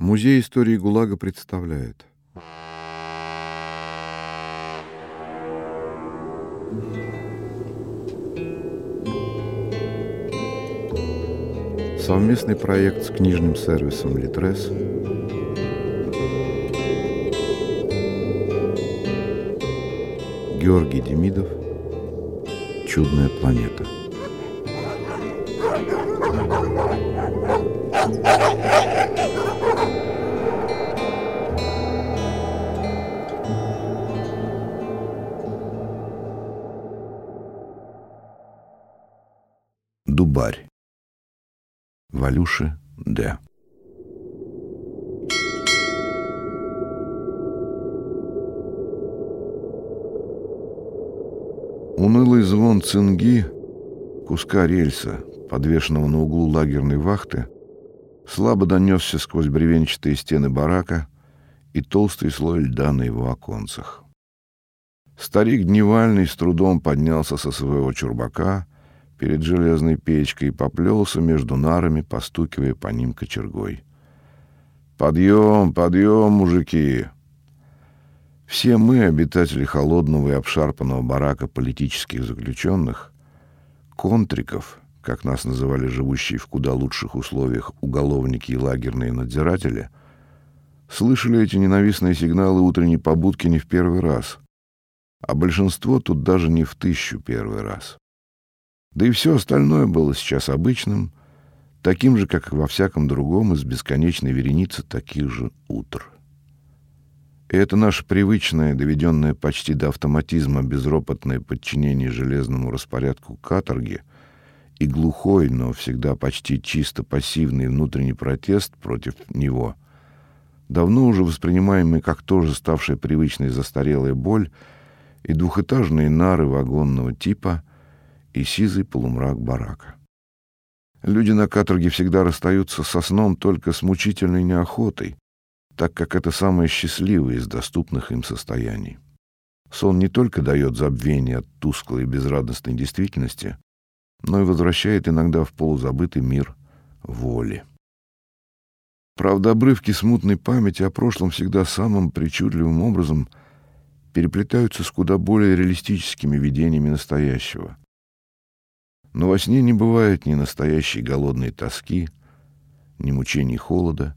Музей истории ГУЛАГа представляет. Совместный проект с книжным сервисом «Литрес» Георгий Демидов. «Чудная планета» Валюши Д. Унылый звон цинги, куска рельса, подвешенного на углу лагерной вахты, слабо донесся сквозь бревенчатые стены барака и толстый слой льда на его оконцах. Старик Дневальный с трудом поднялся со своего чурбака перед железной печкой и поплелся между нарами, постукивая по ним кочергой. «Подъем, подъем, мужики!» Все мы, обитатели холодного и обшарпанного барака политических заключенных, контриков, как нас называли живущие в куда лучших условиях уголовники и лагерные надзиратели, слышали эти ненавистные сигналы утренней побудки не в первый раз, а большинство тут даже не в тысячу первый раз. Да и все остальное было сейчас обычным, таким же, как и во всяком другом из бесконечной вереницы таких же утр. И это наше привычное, доведенное почти до автоматизма безропотное подчинение железному распорядку каторги и глухой, но всегда почти чисто пассивный внутренний протест против него, давно уже воспринимаемый как тоже ставшая привычной застарелая боль и двухэтажные нары вагонного типа — и сизый полумрак барака. Люди на каторге всегда расстаются со сном только с мучительной неохотой, так как это самое счастливое из доступных им состояний. Сон не только дает забвение от тусклой и безрадостной действительности, но и возвращает иногда в полузабытый мир воли. Правда, обрывки смутной памяти о прошлом всегда самым причудливым образом переплетаются с куда более реалистическими видениями настоящего. Но во сне не бывает ни настоящей голодной тоски, ни мучений холода,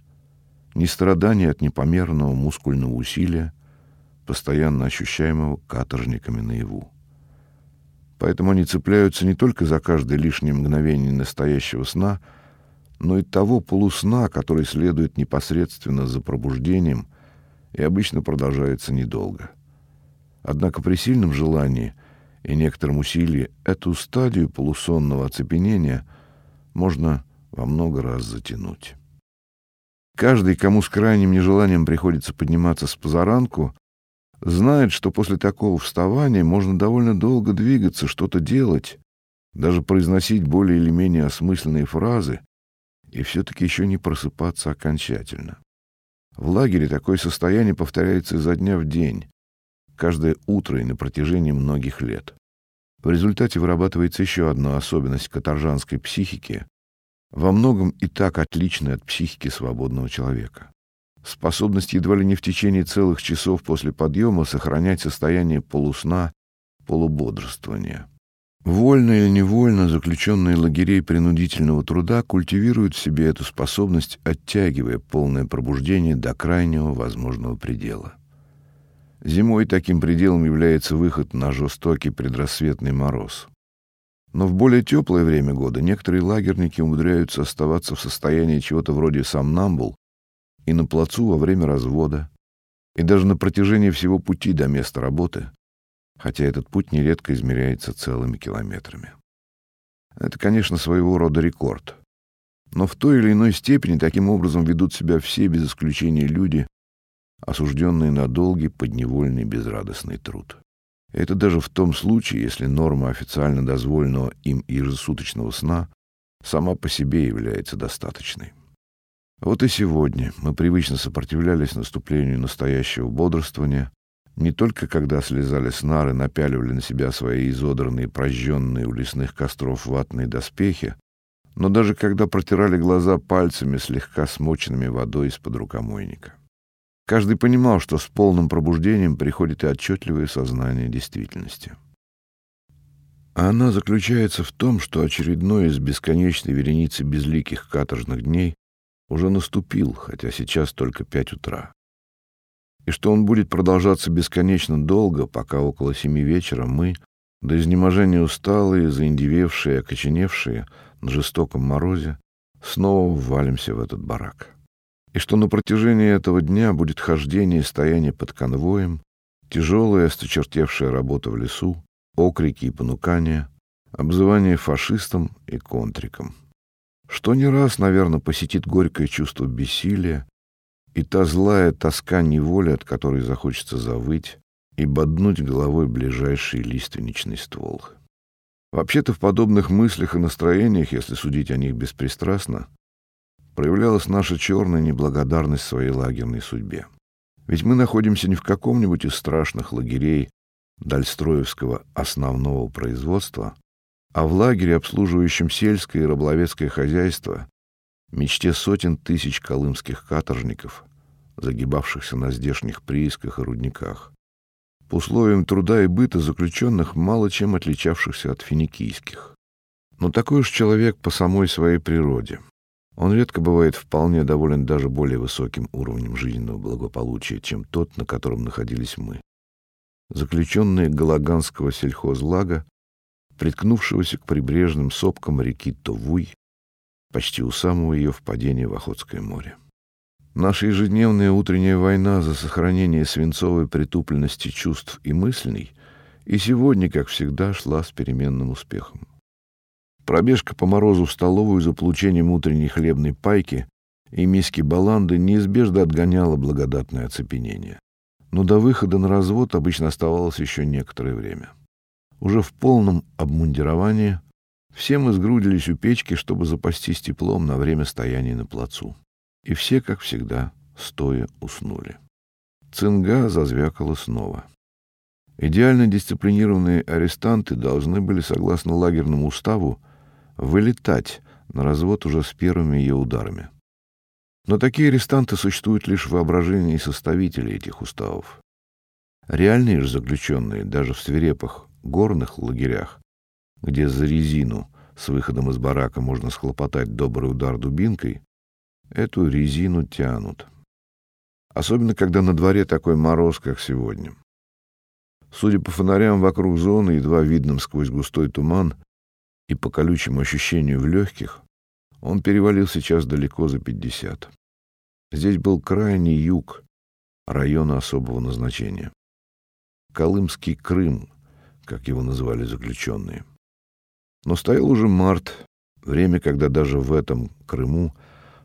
ни страданий от непомерного мускульного усилия, постоянно ощущаемого каторжниками наяву. Поэтому они цепляются не только за каждое лишнее мгновение настоящего сна, но и того полусна, который следует непосредственно за пробуждением и обычно продолжается недолго. Однако при сильном желании и некотором усилии эту стадию полусонного оцепенения можно во много раз затянуть. Каждый, кому с крайним нежеланием приходится подниматься с позаранку, знает, что после такого вставания можно довольно долго двигаться, что-то делать, даже произносить более или менее осмысленные фразы, и все-таки еще не просыпаться окончательно. В лагере такое состояние повторяется изо дня в день, каждое утро и на протяжении многих лет. В результате вырабатывается еще одна особенность каторжанской психики, во многом и так отличная от психики свободного человека. Способность едва ли не в течение целых часов после подъема сохранять состояние полусна, полубодрствования. Вольно или невольно заключенные лагерей принудительного труда культивируют в себе эту способность, оттягивая полное пробуждение до крайнего возможного предела. Зимой таким пределом является выход на жестокий предрассветный мороз. Но в более теплое время года некоторые лагерники умудряются оставаться в состоянии чего-то вроде сомнамбул и на плацу во время развода, и даже на протяжении всего пути до места работы, хотя этот путь нередко измеряется целыми километрами. Это, конечно, своего рода рекорд. Но в той или иной степени таким образом ведут себя все без исключения люди, осужденные на долгий подневольный безрадостный труд. Это даже в том случае, если норма официально дозволенного им ежесуточного сна сама по себе является достаточной. Вот и сегодня мы привычно сопротивлялись наступлению настоящего бодрствования, не только когда слезали с нары, напяливали на себя свои изодранные, прожженные у лесных костров ватные доспехи, но даже когда протирали глаза пальцами, слегка смоченными водой из-под рукомойника. Каждый понимал, что с полным пробуждением приходит и отчетливое сознание действительности. А она заключается в том, что очередной из бесконечной вереницы безликих каторжных дней уже наступил, хотя сейчас только пять утра. И что он будет продолжаться бесконечно долго, пока около семи вечера мы, до изнеможения усталые, заиндевевшие, окоченевшие на жестоком морозе, снова ввалимся в этот барак. И что на протяжении этого дня будет хождение и стояние под конвоем, тяжелая, осточертевшая работа в лесу, окрики и понукания, обзывание фашистом и контриком. Что не раз, наверное, посетит горькое чувство бессилия и та злая тоска неволи, от которой захочется завыть и боднуть головой ближайший лиственничный ствол. Вообще-то в подобных мыслях и настроениях, если судить о них беспристрастно, проявлялась наша черная неблагодарность своей лагерной судьбе. Ведь мы находимся не в каком-нибудь из страшных лагерей, Дальстроевского основного производства, а в лагере, обслуживающем сельское и раболовецкое хозяйство, мечте сотен тысяч колымских каторжников, загибавшихся на здешних приисках и рудниках, по условиям труда и быта заключенных, мало чем отличавшихся от финикийских. Но такой уж человек по самой своей природе. Он редко бывает вполне доволен даже более высоким уровнем жизненного благополучия, чем тот, на котором находились мы заключенные Галаганского сельхозлага, приткнувшегося к прибрежным сопкам реки Товуй, почти у самого ее впадения в Охотское море. Наша ежедневная утренняя война за сохранение свинцовой притупленности чувств и мыслей и сегодня, как всегда, шла с переменным успехом. Пробежка по морозу в столовую за получением утренней хлебной пайки и миски баланды неизбежно отгоняла благодатное оцепенение но до выхода на развод обычно оставалось еще некоторое время. Уже в полном обмундировании все мы сгрудились у печки, чтобы запастись теплом на время стояния на плацу. И все, как всегда, стоя уснули. Цинга зазвякала снова. Идеально дисциплинированные арестанты должны были, согласно лагерному уставу, вылетать на развод уже с первыми ее ударами. Но такие арестанты существуют лишь в воображении составителей этих уставов. Реальные же заключенные, даже в свирепых горных лагерях, где за резину с выходом из барака можно схлопотать добрый удар дубинкой, эту резину тянут. Особенно, когда на дворе такой мороз, как сегодня. Судя по фонарям вокруг зоны, едва видным сквозь густой туман и по колючему ощущению в легких, он перевалил сейчас далеко за пятьдесят. Здесь был крайний юг района особого назначения. Колымский Крым, как его называли заключенные. Но стоял уже март, время, когда даже в этом Крыму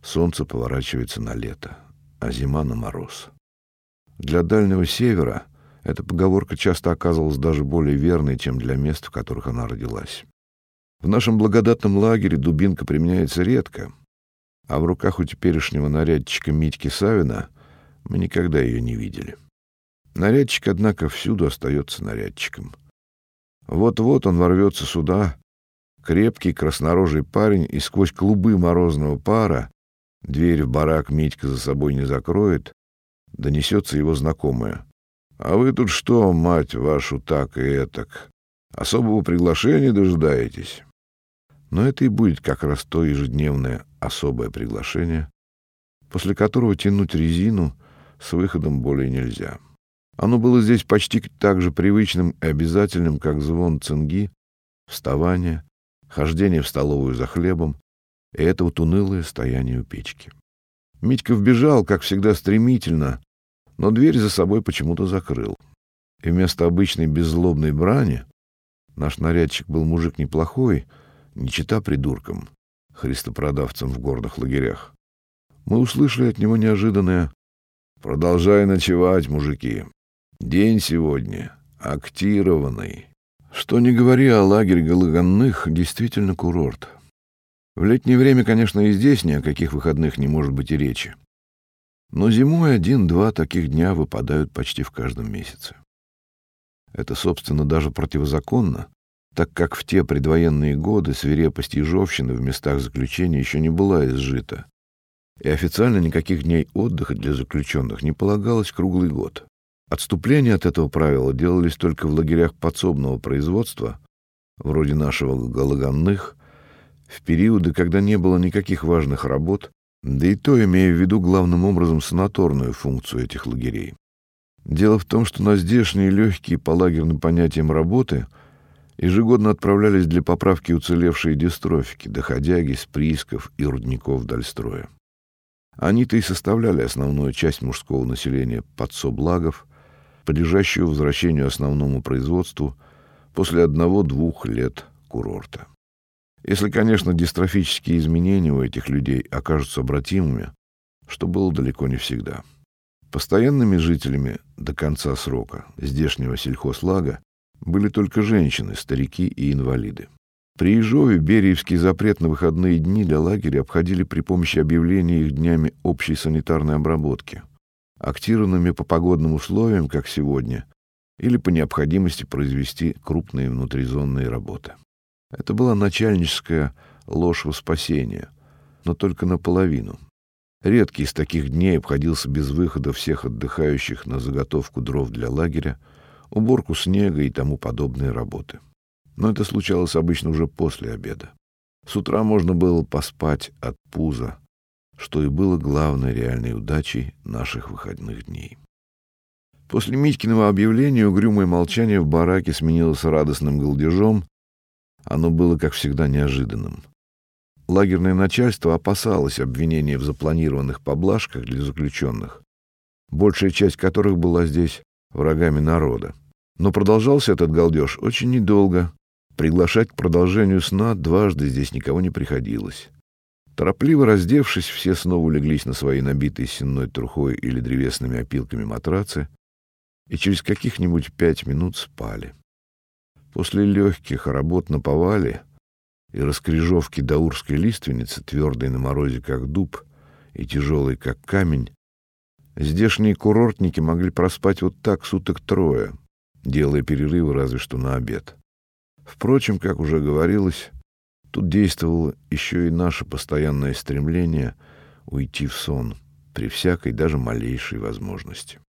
солнце поворачивается на лето, а зима на мороз. Для Дальнего Севера эта поговорка часто оказывалась даже более верной, чем для мест, в которых она родилась. В нашем благодатном лагере дубинка применяется редко, а в руках у теперешнего нарядчика Митьки Савина мы никогда ее не видели. Нарядчик, однако, всюду остается нарядчиком. Вот-вот он ворвется сюда, крепкий краснорожий парень, и сквозь клубы морозного пара, дверь в барак Митька за собой не закроет, донесется его знакомое. «А вы тут что, мать вашу, так и этак? Особого приглашения дожидаетесь?» Но это и будет как раз то ежедневное особое приглашение, после которого тянуть резину с выходом более нельзя. Оно было здесь почти так же привычным и обязательным, как звон цинги, вставание, хождение в столовую за хлебом и это вот унылое стояние у печки. Митька вбежал, как всегда, стремительно, но дверь за собой почему-то закрыл. И вместо обычной беззлобной брани наш нарядчик был мужик неплохой, не чита придуркам, христопродавцам в горных лагерях. Мы услышали от него неожиданное «Продолжай ночевать, мужики. День сегодня актированный». Что не говори о лагере Галаганных, действительно курорт. В летнее время, конечно, и здесь ни о каких выходных не может быть и речи. Но зимой один-два таких дня выпадают почти в каждом месяце. Это, собственно, даже противозаконно, так как в те предвоенные годы свирепость ежовщины в местах заключения еще не была изжита, и официально никаких дней отдыха для заключенных не полагалось круглый год. Отступления от этого правила делались только в лагерях подсобного производства, вроде нашего Галаганных, в периоды, когда не было никаких важных работ, да и то имея в виду главным образом санаторную функцию этих лагерей. Дело в том, что на здешние легкие по лагерным понятиям работы ежегодно отправлялись для поправки уцелевшие дистрофики, доходяги с приисков и рудников Дальстроя. Они-то и составляли основную часть мужского населения подсоблагов, подлежащего возвращению основному производству после одного-двух лет курорта. Если, конечно, дистрофические изменения у этих людей окажутся обратимыми, что было далеко не всегда. Постоянными жителями до конца срока здешнего сельхозлага были только женщины, старики и инвалиды. При Ежове Бериевский запрет на выходные дни для лагеря обходили при помощи объявления их днями общей санитарной обработки, актированными по погодным условиям, как сегодня, или по необходимости произвести крупные внутризонные работы. Это была начальническая ложь во спасение, но только наполовину. Редкий из таких дней обходился без выхода всех отдыхающих на заготовку дров для лагеря, уборку снега и тому подобные работы. Но это случалось обычно уже после обеда. С утра можно было поспать от пуза, что и было главной реальной удачей наших выходных дней. После Митькиного объявления угрюмое молчание в бараке сменилось радостным галдежом, оно было, как всегда, неожиданным. Лагерное начальство опасалось обвинения в запланированных поблажках для заключенных, большая часть которых была здесь врагами народа. Но продолжался этот галдеж очень недолго. Приглашать к продолжению сна дважды здесь никого не приходилось. Торопливо раздевшись, все снова улеглись на свои набитые сенной трухой или древесными опилками матрацы и через каких-нибудь пять минут спали. После легких работ на повале и раскрежовки даурской лиственницы, твердой на морозе, как дуб, и тяжелой, как камень, здешние курортники могли проспать вот так суток трое, делая перерывы разве что на обед. Впрочем, как уже говорилось, тут действовало еще и наше постоянное стремление уйти в сон при всякой, даже малейшей возможности.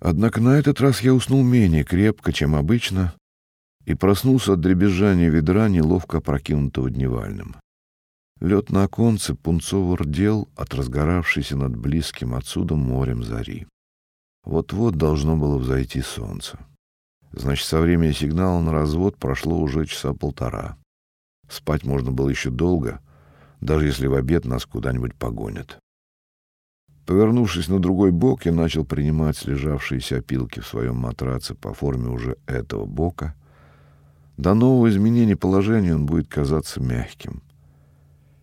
Однако на этот раз я уснул менее крепко, чем обычно, и проснулся от дребезжания ведра, неловко прокинутого дневальным. Лед на оконце пунцово рдел от разгоравшейся над близким отсюда морем зари. Вот-вот должно было взойти солнце. Значит, со времени сигнала на развод прошло уже часа полтора. Спать можно было еще долго, даже если в обед нас куда-нибудь погонят. Повернувшись на другой бок, я начал принимать слежавшиеся опилки в своем матраце по форме уже этого бока до нового изменения положения он будет казаться мягким.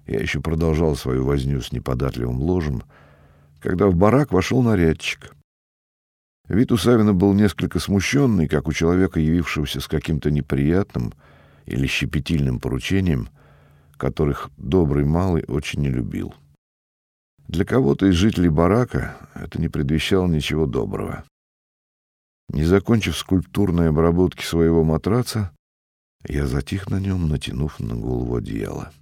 Я еще продолжал свою возню с неподатливым ложем, когда в барак вошел нарядчик. Вид у Савина был несколько смущенный, как у человека, явившегося с каким-то неприятным или щепетильным поручением, которых добрый малый очень не любил. Для кого-то из жителей барака это не предвещало ничего доброго. Не закончив скульптурной обработки своего матраца, я затих на нем, натянув на голову одеяло.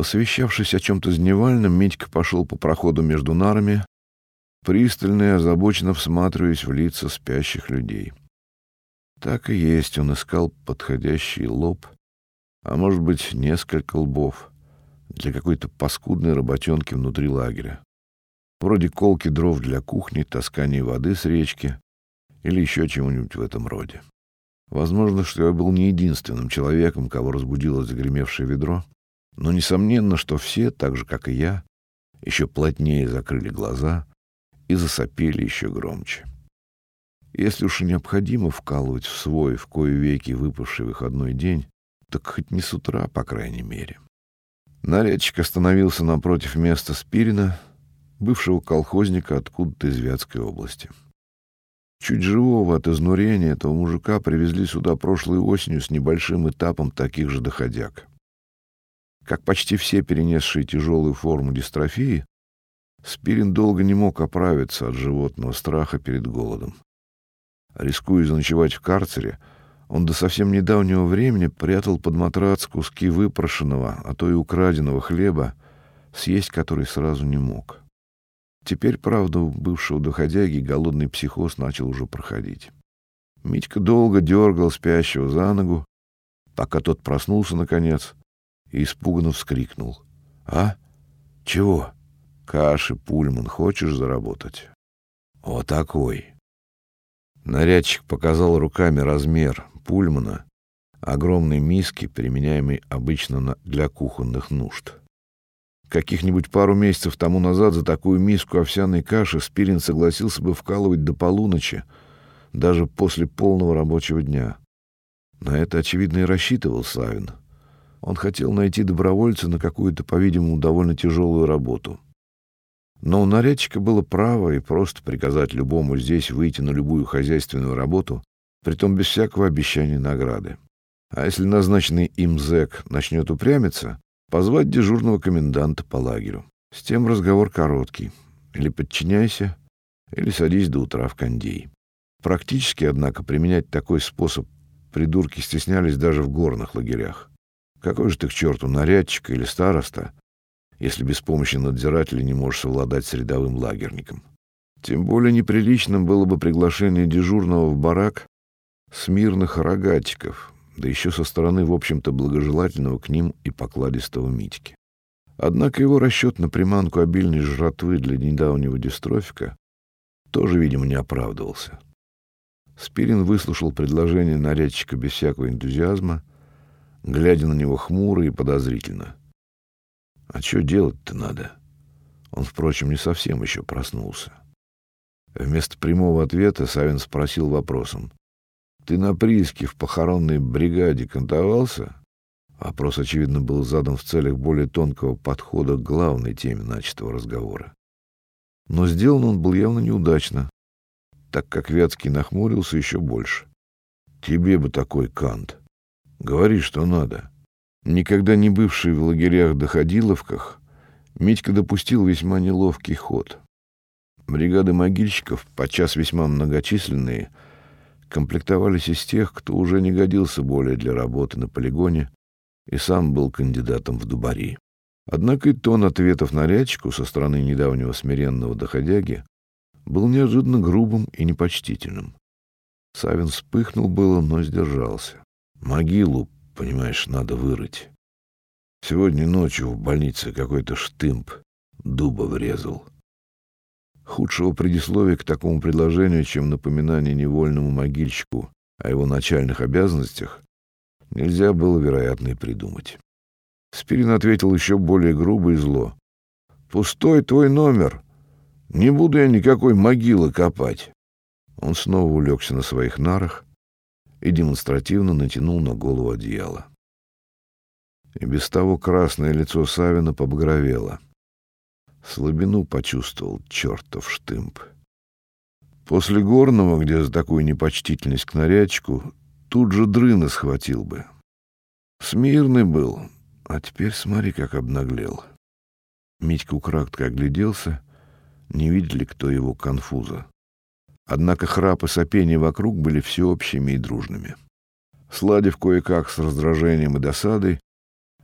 Посовещавшись о чем-то с Дневальным, Митька пошел по проходу между нарами, пристально и озабоченно всматриваясь в лица спящих людей. Так и есть, он искал подходящий лоб, а может быть, несколько лбов для какой-то паскудной работенки внутри лагеря. Вроде колки дров для кухни, таскания воды с речки или еще чего-нибудь в этом роде. Возможно, что я был не единственным человеком, кого разбудило загремевшее ведро, но несомненно, что все, так же, как и я, еще плотнее закрыли глаза и засопели еще громче. Если уж и необходимо вкалывать в свой, в кое веки выпавший выходной день, так хоть не с утра, по крайней мере. Нарядчик остановился напротив места Спирина, бывшего колхозника откуда-то из Вятской области. Чуть живого от изнурения этого мужика привезли сюда прошлой осенью с небольшим этапом таких же доходяг. Как почти все перенесшие тяжелую форму дистрофии, Спирин долго не мог оправиться от животного страха перед голодом. Рискуя заночевать в карцере, Он до совсем недавнего времени прятал под матрац куски выпрошенного, а то и украденного хлеба, съесть который сразу не мог. Теперь, правда, у бывшего доходяги голодный психоз начал уже проходить. Митька долго дергал спящего за ногу, пока тот проснулся наконец и испуганно вскрикнул. «А? Чего? Каши, пульман, хочешь заработать?» «О, такой!» Нарядчик показал руками размер пульмана, огромной миски, применяемой обычно для кухонных нужд. Каких-нибудь пару месяцев тому назад за такую миску овсяной каши Спирин согласился бы вкалывать до полуночи, даже после полного рабочего дня. На это, очевидно, и рассчитывал Савин. Он хотел найти добровольца на какую-то, по-видимому, довольно тяжелую работу. Но у нарядчика было право и просто приказать любому здесь выйти на любую хозяйственную работу, притом без всякого обещания награды. А если назначенный им зэк начнет упрямиться, позвать дежурного коменданта по лагерю. С тем разговор короткий. Или подчиняйся, или садись до утра в кондей. Практически, однако, применять такой способ придурки стеснялись даже в горных лагерях. Какой же ты к черту нарядчик или староста, если без помощи надзирателя не можешь совладать с рядовым лагерником? Тем более неприличным было бы приглашение дежурного в барак с мирных рогатиков, да еще со стороны, в общем-то, благожелательного к ним и покладистого Митьки. Однако его расчет на приманку обильной жратвы для недавнего дистрофика тоже, видимо, не оправдывался. Спирин выслушал предложение нарядчика без всякого энтузиазма, глядя на него хмуро и подозрительно. «А что делать-то надо?» Он, впрочем, не совсем еще проснулся. Вместо прямого ответа Савин спросил вопросом. Ты на прииске в похоронной бригаде кантовался? Вопрос, очевидно, был задан в целях более тонкого подхода к главной теме начатого разговора. Но сделан он был явно неудачно, так как Вятский нахмурился еще больше. «Тебе бы такой кант. Говори, что надо». Никогда не бывший в лагерях-доходиловках, Митька допустил весьма неловкий ход. Бригады могильщиков, подчас весьма многочисленные, — комплектовались из тех, кто уже не годился более для работы на полигоне и сам был кандидатом в дубари. Однако и тон ответов нарядчику со стороны недавнего смиренного доходяги был неожиданно грубым и непочтительным. Савин вспыхнул было, но сдержался. Могилу, понимаешь, надо вырыть. Сегодня ночью в больнице какой-то штымп дуба врезал. Худшего предисловия к такому предложению, чем напоминание невольному могильщику о его начальных обязанностях, нельзя было, вероятно, и придумать. Спирин ответил еще более грубо и зло. «Пустой твой номер. Не буду я никакой могилы копать». Он снова улегся на своих нарах и демонстративно натянул на голову одеяло. И без того красное лицо Савина побагровело — Слабину почувствовал чертов штымп. После горного, где за такую непочтительность к нарядчику, тут же дрына схватил бы. Смирный был, а теперь смотри, как обнаглел. Митька украдко огляделся, не видели, кто его конфуза. Однако храп и сопение вокруг были всеобщими и дружными. Сладив кое-как с раздражением и досадой,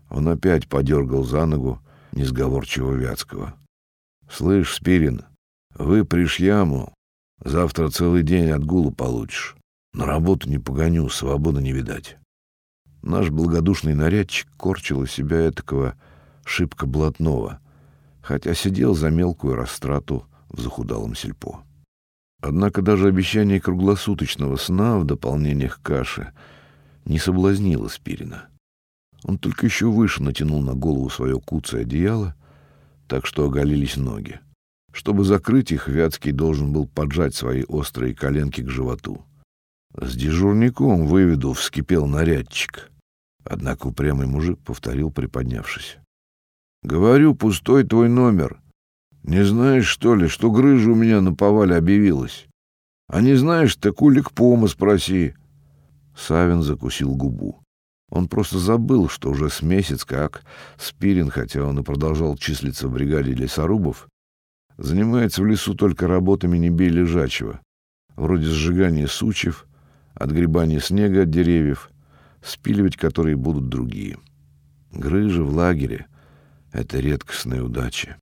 он опять подергал за ногу несговорчивого Вятского. Слышь, Спирин, выпришь яму, завтра целый день отгулу получишь. На работу не погоню, свободы не видать. Наш благодушный нарядчик корчил из себя этакого шибко блатного, хотя сидел за мелкую растрату в захудалом сельпо. Однако даже обещание круглосуточного сна в дополнение к каше не соблазнило Спирина. Он только еще выше натянул на голову свое куцое одеяло — так что оголились ноги. Чтобы закрыть их, Вятский должен был поджать свои острые коленки к животу. С дежурником выведу, вскипел нарядчик. Однако упрямый мужик повторил, приподнявшись. «Говорю, пустой твой номер. Не знаешь, что ли, что грыжа у меня на повале объявилась? А не знаешь, так улик пома спроси». Савин закусил губу. Он просто забыл, что уже с месяц как Спирин, хотя он и продолжал числиться в бригаде лесорубов, занимается в лесу только работами не бей лежачего, вроде сжигания сучьев, отгребание снега от деревьев, спиливать которые будут другие. Грыжа в лагере — это редкостная удача.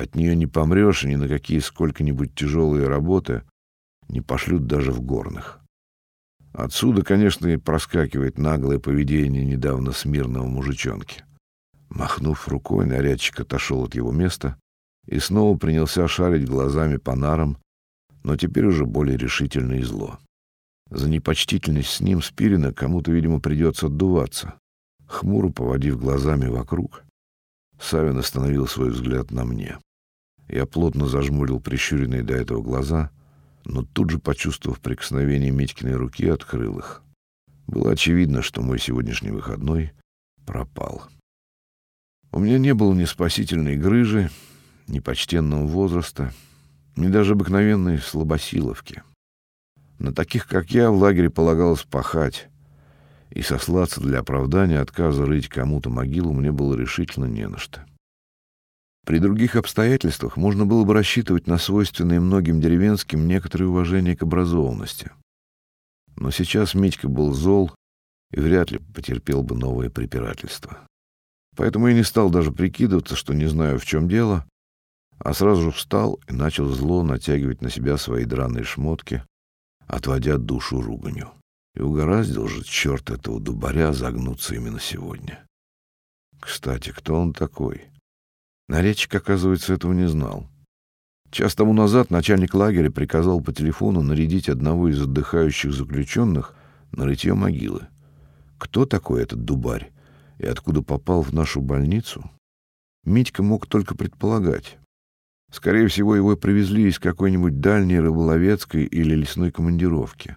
От нее не помрешь, и ни на какие сколько-нибудь тяжелые работы не пошлют даже в горных. Отсюда, конечно, и проскакивает наглое поведение недавно смирного мужичонки. Махнув рукой, нарядчик отошел от его места и снова принялся шарить глазами по нарам, но теперь уже более решительно и зло. За непочтительность с ним Спирина кому-то, видимо, придется отдуваться. Хмуро поводив глазами вокруг, Савин остановил свой взгляд на мне. Я плотно зажмурил прищуренные до этого глаза, но тут же, почувствовав прикосновение Митькиной руки, открыл их. Было очевидно, что мой сегодняшний выходной пропал. У меня не было ни спасительной грыжи, ни почтенного возраста, ни даже обыкновенной слабосиловки. На таких, как я, в лагере полагалось пахать, и сослаться для оправдания отказа рыть кому-то могилу мне было решительно не на что. При других обстоятельствах можно было бы рассчитывать на свойственное многим деревенским некоторое уважение к образованности. Но сейчас Митька был зол и вряд ли потерпел бы новое препирательство. Поэтому я не стал даже прикидываться, что не знаю, в чем дело, а сразу же встал и начал зло натягивать на себя свои драные шмотки, отводя душу руганью. И угораздил же черт этого дубаря загнуться именно сегодня. Кстати, кто он такой? Нарядчик, оказывается, этого не знал. Час тому назад начальник лагеря приказал по телефону нарядить одного из отдыхающих заключенных на рытье могилы. Кто такой этот дубарь и откуда попал в нашу больницу? Митька мог только предполагать. Скорее всего, его привезли из какой-нибудь дальней рыболовецкой или лесной командировки.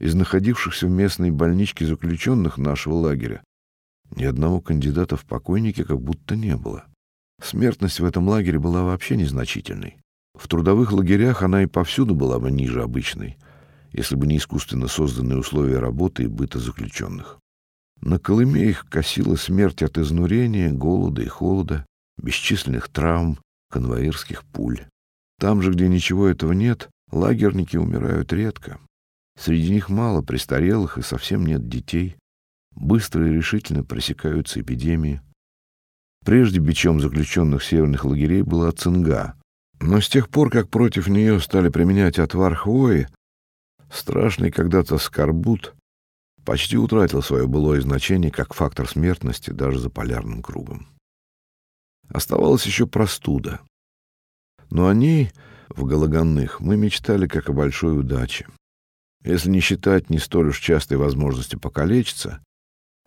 Из находившихся в местной больничке заключенных нашего лагеря ни одного кандидата в покойники как будто не было. Смертность в этом лагере была вообще незначительной. В трудовых лагерях она и повсюду была бы ниже обычной, если бы не искусственно созданные условия работы и быта заключенных. На Колыме их косила смерть от изнурения, голода и холода, бесчисленных травм, конвоирских пуль. Там же, где ничего этого нет, лагерники умирают редко. Среди них мало престарелых и совсем нет детей. Быстро и решительно пресекаются эпидемии. Прежде бичом заключенных северных лагерей была цинга, но с тех пор, как против нее стали применять отвар хвои, страшный когда-то скорбут почти утратил свое былое значение как фактор смертности даже за полярным кругом. Оставалась еще простуда. Но о ней в Гологанных мы мечтали как о большой удаче. Если не считать не столь уж частой возможности покалечиться,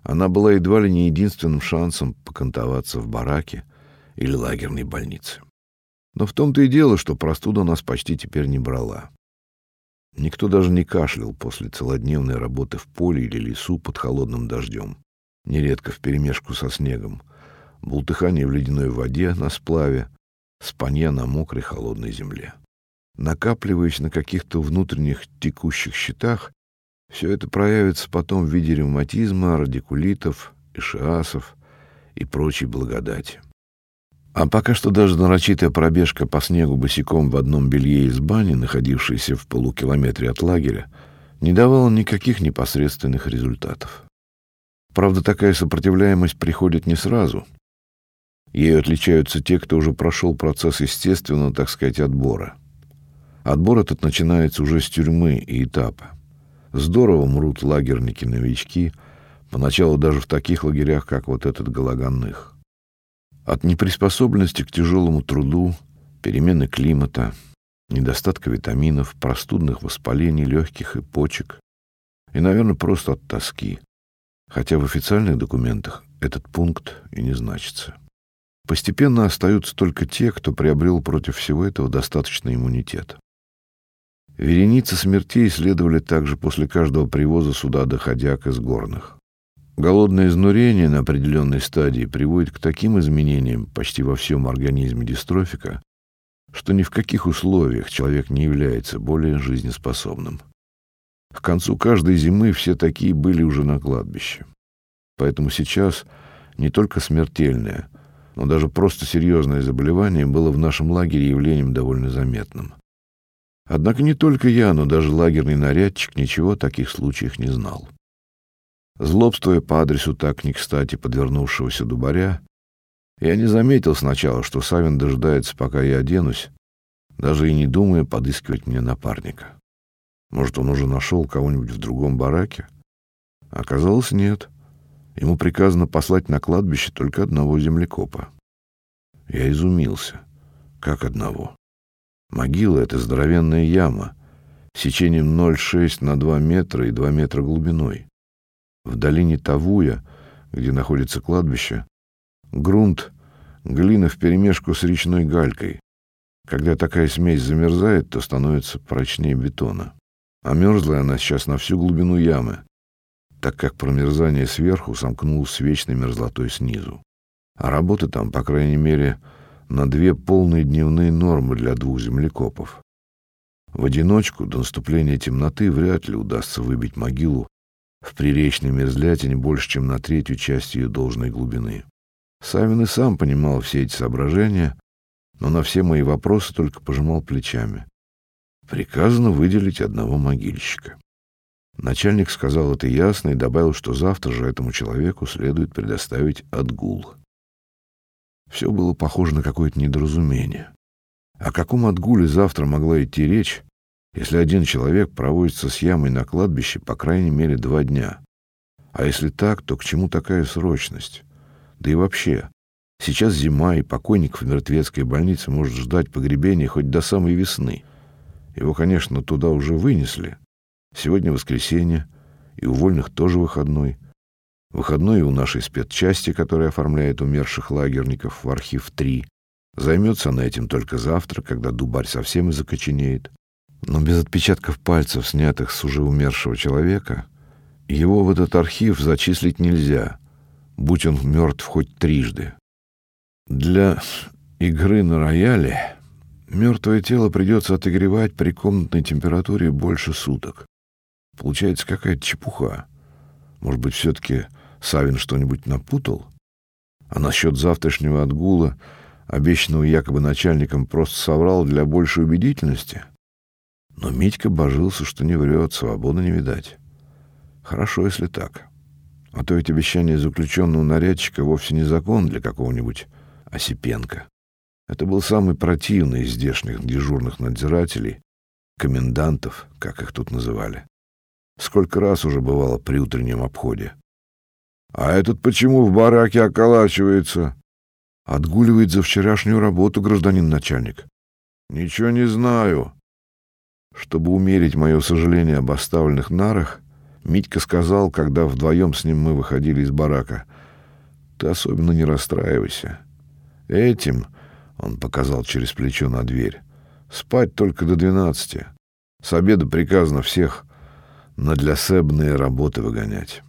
она была едва ли не единственным шансом покантоваться в бараке или лагерной больнице. Но в том-то и дело, что простуда нас почти теперь не брала. Никто даже не кашлял после целодневной работы в поле или лесу под холодным дождем, нередко вперемешку со снегом, бултыхание в ледяной воде на сплаве, спанья на мокрой холодной земле. Накапливаясь на каких-то внутренних текущих счетах, все это проявится потом в виде ревматизма, радикулитов, ишиасов и прочей благодати. А пока что даже нарочитая пробежка по снегу босиком в одном белье из бани, находившейся в полукилометре от лагеря, не давала никаких непосредственных результатов. Правда, такая сопротивляемость приходит не сразу. Ею отличаются те, кто уже прошел процесс естественного, так сказать, отбора. Отбор этот начинается уже с тюрьмы и этапа. Здорово мрут лагерники-новички, поначалу даже в таких лагерях, как вот этот Гологанных. От неприспособленности к тяжелому труду, перемены климата, недостатка витаминов, простудных воспалений легких и почек, и, наверное, просто от тоски, хотя в официальных документах этот пункт и не значится. Постепенно остаются только те, кто приобрел против всего этого достаточный иммунитет. Вереницы смертей следовали также после каждого привоза сюда доходяг из горных. Голодное изнурение на определенной стадии приводит к таким изменениям почти во всем организме дистрофика, что ни в каких условиях человек не является более жизнеспособным. К концу каждой зимы все такие были уже на кладбище. Поэтому сейчас не только смертельное, но даже просто серьезное заболевание было в нашем лагере явлением довольно заметным. Однако не только я, но даже лагерный нарядчик ничего о таких случаях не знал. Злобствуя по адресу так не кстати подвернувшегося дубаря, я не заметил сначала, что Савин дожидается, пока я оденусь, даже и не думая подыскивать мне напарника. Может, он уже нашел кого-нибудь в другом бараке? Оказалось, нет. Ему приказано послать на кладбище только одного землекопа. Я изумился. Как одного? Могила — это здоровенная яма, сечением 0,6 на 2 метра и 2 метра глубиной. В долине Тавуя, где находится кладбище, грунт — глина вперемешку с речной галькой. Когда такая смесь замерзает, то становится прочнее бетона. А мерзлая она сейчас на всю глубину ямы, так как промерзание сверху сомкнулось с вечной мерзлотой снизу. А работы там, по крайней мере, на две полные дневные нормы для двух землекопов. В одиночку до наступления темноты вряд ли удастся выбить могилу в приречной мерзлятине больше, чем на третью часть ее должной глубины. Савин и сам понимал все эти соображения, но на все мои вопросы только пожимал плечами. Приказано выделить одного могильщика. Начальник сказал это ясно и добавил, что завтра же этому человеку следует предоставить отгул. Все было похоже на какое-то недоразумение. О каком отгуле завтра могла идти речь, если один человек проводится с ямой на кладбище по крайней мере два дня? А если так, то к чему такая срочность? Да и вообще, сейчас зима, и покойник в мертвецкой больнице может ждать погребения хоть до самой весны. Его, конечно, туда уже вынесли. Сегодня воскресенье, и у вольных тоже выходной — Выходной у нашей спецчасти, которая оформляет умерших лагерников в архив 3. Займется она этим только завтра, когда дубарь совсем и закоченеет. Но без отпечатков пальцев, снятых с уже умершего человека, его в этот архив зачислить нельзя, будь он мертв хоть трижды. Для игры на рояле мертвое тело придется отогревать при комнатной температуре больше суток. Получается какая-то чепуха. Может быть, все-таки Савин что-нибудь напутал? А насчет завтрашнего отгула, обещанного якобы начальником, просто соврал для большей убедительности? Но Митька божился, что не врет, свободы не видать. Хорошо, если так. А то ведь обещание заключенного нарядчика вовсе не закон для какого-нибудь Осипенко. Это был самый противный из здешних дежурных надзирателей, комендантов, как их тут называли. Сколько раз уже бывало при утреннем обходе. А этот почему в бараке околачивается? Отгуливает за вчерашнюю работу гражданин начальник. Ничего не знаю. Чтобы умерить мое сожаление об оставленных нарах, Митька сказал, когда вдвоем с ним мы выходили из барака, «Ты особенно не расстраивайся. Этим, — он показал через плечо на дверь, — спать только до двенадцати. С обеда приказано всех на длясебные работы выгонять».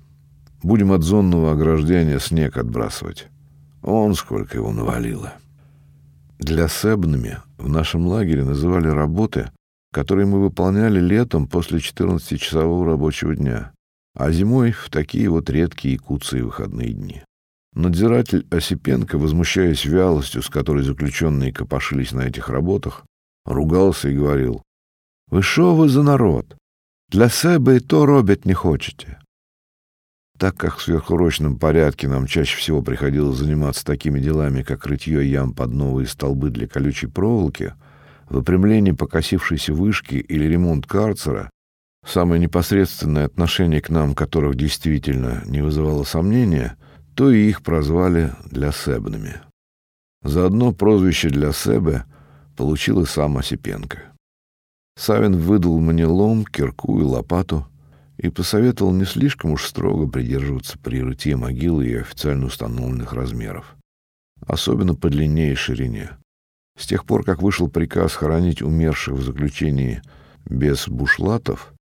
Будем от зонного ограждения снег отбрасывать. Он сколько его навалило. Для себными в нашем лагере называли работы, которые мы выполняли летом после 14-часового рабочего дня, а зимой в такие вот редкие куцые выходные дни. Надзиратель Осипенко, возмущаясь вялостью, с которой заключенные копошились на этих работах, ругался и говорил, «Вы шо вы за народ? Для себе и то робить не хочете. Так как в сверхурочном порядке нам чаще всего приходилось заниматься такими делами, как рытье ям под новые столбы для колючей проволоки, выпрямление покосившейся вышки или ремонт карцера, самое непосредственное отношение к нам которых действительно не вызывало сомнения, то и их прозвали для себными. Заодно прозвище для себе получил и сам Осипенко. Савин выдал мне лом, кирку и лопату — и посоветовал не слишком уж строго придерживаться при рытье могилы и официально установленных размеров, особенно по длине и ширине. С тех пор, как вышел приказ хоронить умерших в заключении без бушлатов,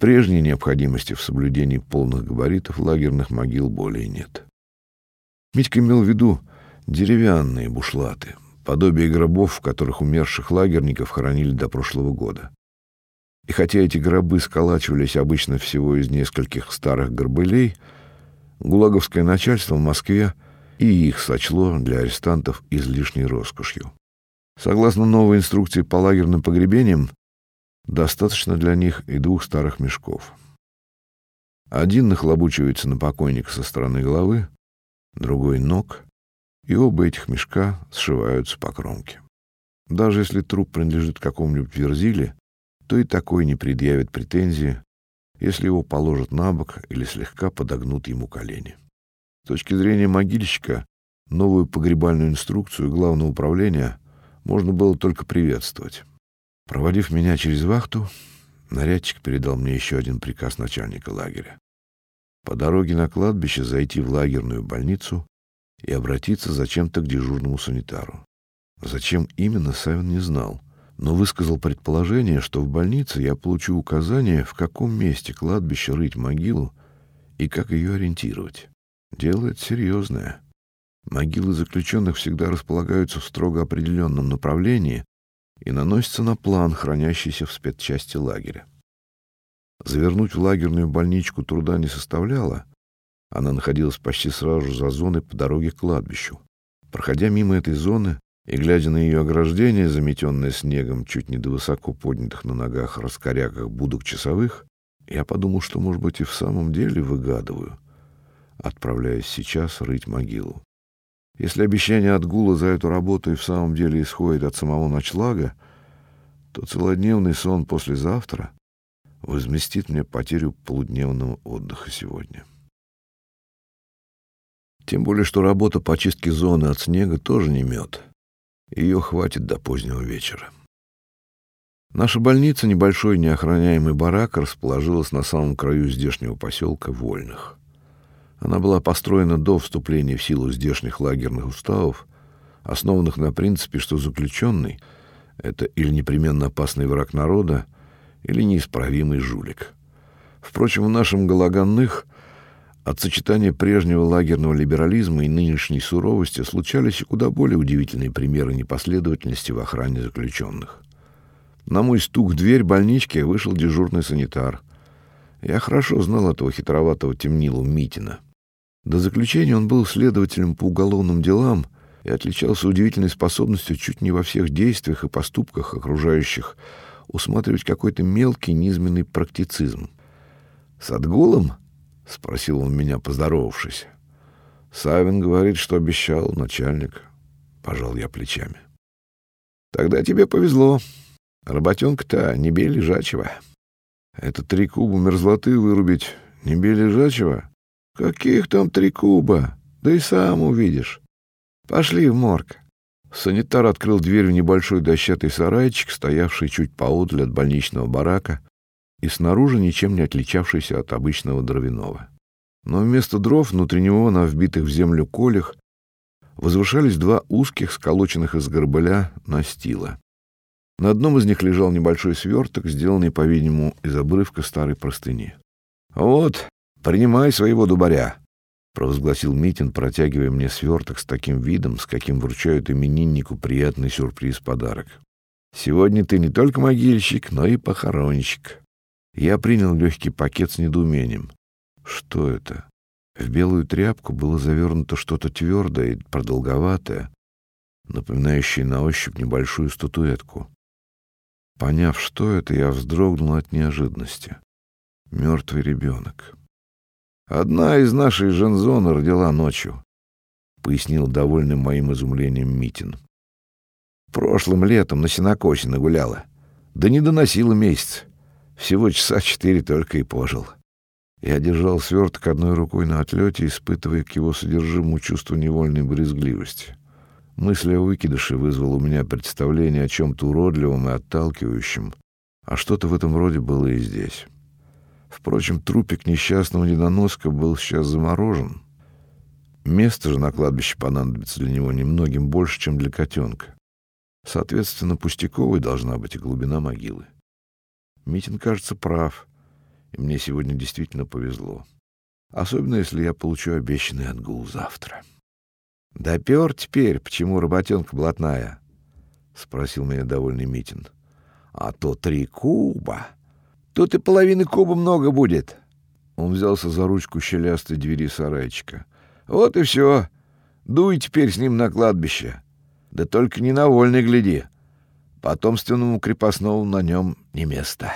прежней необходимости в соблюдении полных габаритов лагерных могил более нет. Митька имел в виду деревянные бушлаты, подобие гробов, в которых умерших лагерников хоронили до прошлого года. И хотя эти гробы сколачивались обычно всего из нескольких старых горбылей, гулаговское начальство в Москве и их сочло для арестантов излишней роскошью. Согласно новой инструкции по лагерным погребениям, Достаточно для них и двух старых мешков. Один нахлобучивается на покойника со стороны головы, другой — ног, и оба этих мешка сшиваются по кромке. Даже если труп принадлежит какому-нибудь верзиле, то и такой не предъявит претензии, если его положат на бок или слегка подогнут ему колени. С точки зрения могильщика, новую погребальную инструкцию главного управления можно было только приветствовать. Проводив меня через вахту, нарядчик передал мне еще один приказ начальника лагеря. По дороге на кладбище зайти в лагерную больницу и обратиться зачем-то к дежурному санитару. Зачем именно, Савин не знал, но высказал предположение, что в больнице я получу указание, в каком месте кладбища рыть могилу и как ее ориентировать. Дело это серьезное. Могилы заключенных всегда располагаются в строго определенном направлении и наносятся на план, хранящийся в спецчасти лагеря. Завернуть в лагерную больничку труда не составляло. Она находилась почти сразу за зоной по дороге к кладбищу. Проходя мимо этой зоны и глядя на ее ограждение, заметенное снегом чуть не до высоко поднятых на ногах раскоряках будок часовых, я подумал, что, может быть, и в самом деле выгадываю, отправляясь сейчас рыть могилу. Если обещание отгула за эту работу и в самом деле исходит от самого ночлага, то целодневный сон послезавтра возместит мне потерю полудневного отдыха сегодня. Тем более, что работа по чистке зоны от снега тоже не мед. Ее хватит до позднего вечера. Наша больница, небольшой неохраняемый барак, расположилась на самом краю здешнего поселка Вольных. Она была построена до вступления в силу здешних лагерных уставов, основанных на принципе, что заключенный — это или непременно опасный враг народа, или неисправимый жулик. Впрочем, в нашем Галаганных от сочетания прежнего лагерного либерализма и нынешней суровости случались куда более удивительные примеры непоследовательности в охране заключенных. На мой стук в дверь больнички вышел дежурный санитар. Я хорошо знал этого хитроватого темнилу Митина. До заключения он был следователем по уголовным делам и отличался удивительной способностью чуть не во всех действиях и поступках окружающих усматривать какой-то мелкий низменный практицизм. «С отгулом?» — спросил он меня, поздоровавшись. «Савин говорит, что обещал начальник». Пожал я плечами. «Тогда тебе повезло. Работенка-то не бей лежачего». «Это три куба мерзлоты вырубить не бей лежачего?» «Каких там три куба? Да и сам увидишь. Пошли в морг». Санитар открыл дверь в небольшой дощатый сарайчик, стоявший чуть поодаль от больничного барака и снаружи ничем не отличавшийся от обычного дровяного. Но вместо дров внутри него на вбитых в землю колях возвышались два узких, сколоченных из горбыля, настила. На одном из них лежал небольшой сверток, сделанный, по-видимому, из обрывка старой простыни. «Вот, принимай своего дубаря», — провозгласил Митин, протягивая мне сверток с таким видом, с каким вручают имениннику приятный сюрприз-подарок. «Сегодня ты не только могильщик, но и похоронщик». Я принял легкий пакет с недоумением. Что это? В белую тряпку было завернуто что-то твердое и продолговатое, напоминающее на ощупь небольшую статуэтку. Поняв, что это, я вздрогнул от неожиданности. Мертвый ребенок. Одна из нашей жензоны родила ночью, пояснил довольным моим изумлением Митин. Прошлым летом на сенокосе нагуляла. Да не доносила месяц. Всего часа четыре только и пожил. Я держал сверток одной рукой на отлете, испытывая к его содержимому чувство невольной брезгливости. Мысль о выкидыше вызвала у меня представление о чем-то уродливом и отталкивающем, а что-то в этом роде было и здесь. Впрочем, трупик несчастного недоноска был сейчас заморожен. Место же на кладбище понадобится для него немногим больше, чем для котенка. Соответственно, пустяковой должна быть и глубина могилы. Митин, кажется, прав, и мне сегодня действительно повезло. Особенно, если я получу обещанный отгул завтра. — Допер теперь, почему работенка блатная? — спросил меня довольный Митин. — А то три куба. Тут и половины куба много будет. Он взялся за ручку щелястой двери сарайчика. Вот и все. Дуй теперь с ним на кладбище. Да только не на вольный гляди. Потомственному крепостному на нем не место.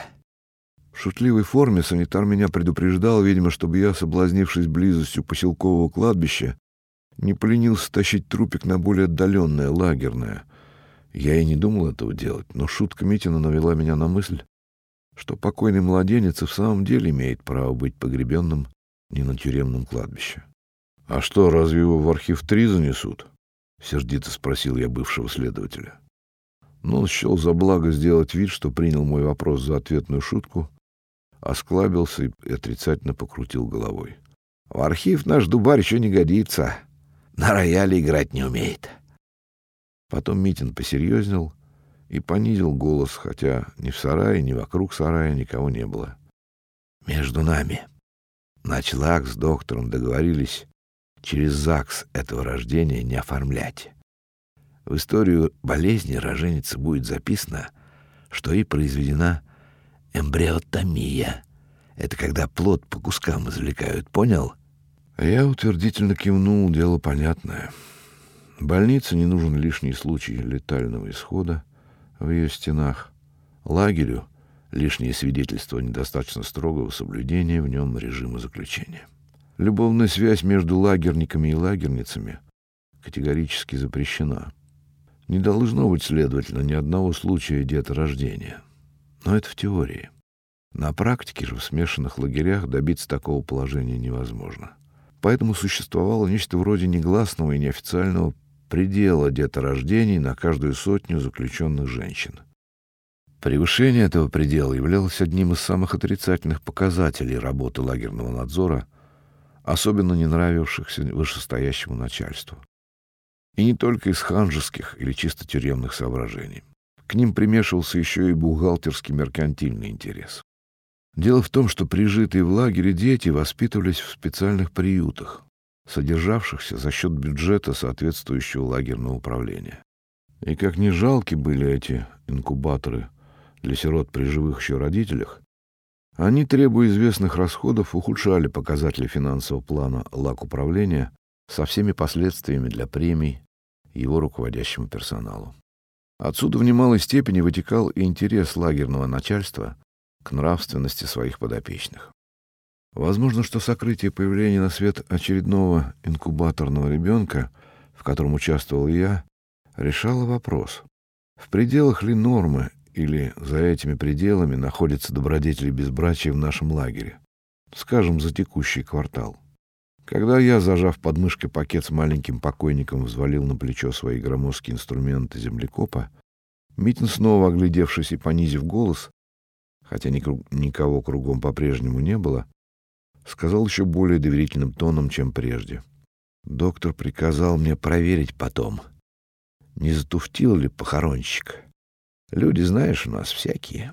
В шутливой форме санитар меня предупреждал, видимо, чтобы я, соблазнившись близостью поселкового кладбища, не поленился тащить трупик на более отдаленное, лагерное. Я и не думал этого делать, но шутка Митина навела меня на мысль, что покойный младенец и в самом деле имеет право быть погребенным не на тюремном кладбище. — А что, разве его в архив 3 занесут? — сердито спросил я бывшего следователя. Но он счел за благо сделать вид, что принял мой вопрос за ответную шутку, осклабился и отрицательно покрутил головой. — В архив наш дубарь еще не годится. На рояле играть не умеет. Потом Митин посерьезнел и понизил голос, хотя ни в сарае, ни вокруг сарая никого не было. — Между нами. Ночлаг с доктором договорились через ЗАГС этого рождения не оформлять. В историю болезни роженицы будет записано, что и произведена эмбриотомия. Это когда плод по кускам извлекают, понял? Я утвердительно кивнул, дело понятное. Больнице не нужен лишний случай летального исхода в ее стенах. Лагерю лишнее свидетельство недостаточно строгого соблюдения в нем режима заключения. Любовная связь между лагерниками и лагерницами категорически запрещена. Не должно быть, следовательно, ни одного случая деторождения. Но это в теории. На практике же в смешанных лагерях добиться такого положения невозможно. Поэтому существовало нечто вроде негласного и неофициального предела деторождений на каждую сотню заключенных женщин. Превышение этого предела являлось одним из самых отрицательных показателей работы лагерного надзора, особенно не нравившихся вышестоящему начальству. И не только из ханжеских или чисто тюремных соображений. К ним примешивался еще и бухгалтерский меркантильный интерес. Дело в том, что прижитые в лагере дети воспитывались в специальных приютах, содержавшихся за счет бюджета соответствующего лагерного управления. И как ни жалки были эти инкубаторы для сирот при живых еще родителях, они, требуя известных расходов, ухудшали показатели финансового плана лаг управления со всеми последствиями для премий его руководящему персоналу. Отсюда в немалой степени вытекал и интерес лагерного начальства к нравственности своих подопечных. Возможно, что сокрытие появления на свет очередного инкубаторного ребенка, в котором участвовал я, решало вопрос, в пределах ли нормы или за этими пределами находятся добродетели безбрачия в нашем лагере, скажем, за текущий квартал. Когда я, зажав под мышкой пакет с маленьким покойником, взвалил на плечо свои громоздкие инструменты землекопа, Митин, снова оглядевшись и понизив голос, хотя никого кругом по-прежнему не было, сказал еще более доверительным тоном, чем прежде. Доктор приказал мне проверить потом, не затуфтил ли похоронщик. Люди, знаешь, у нас всякие.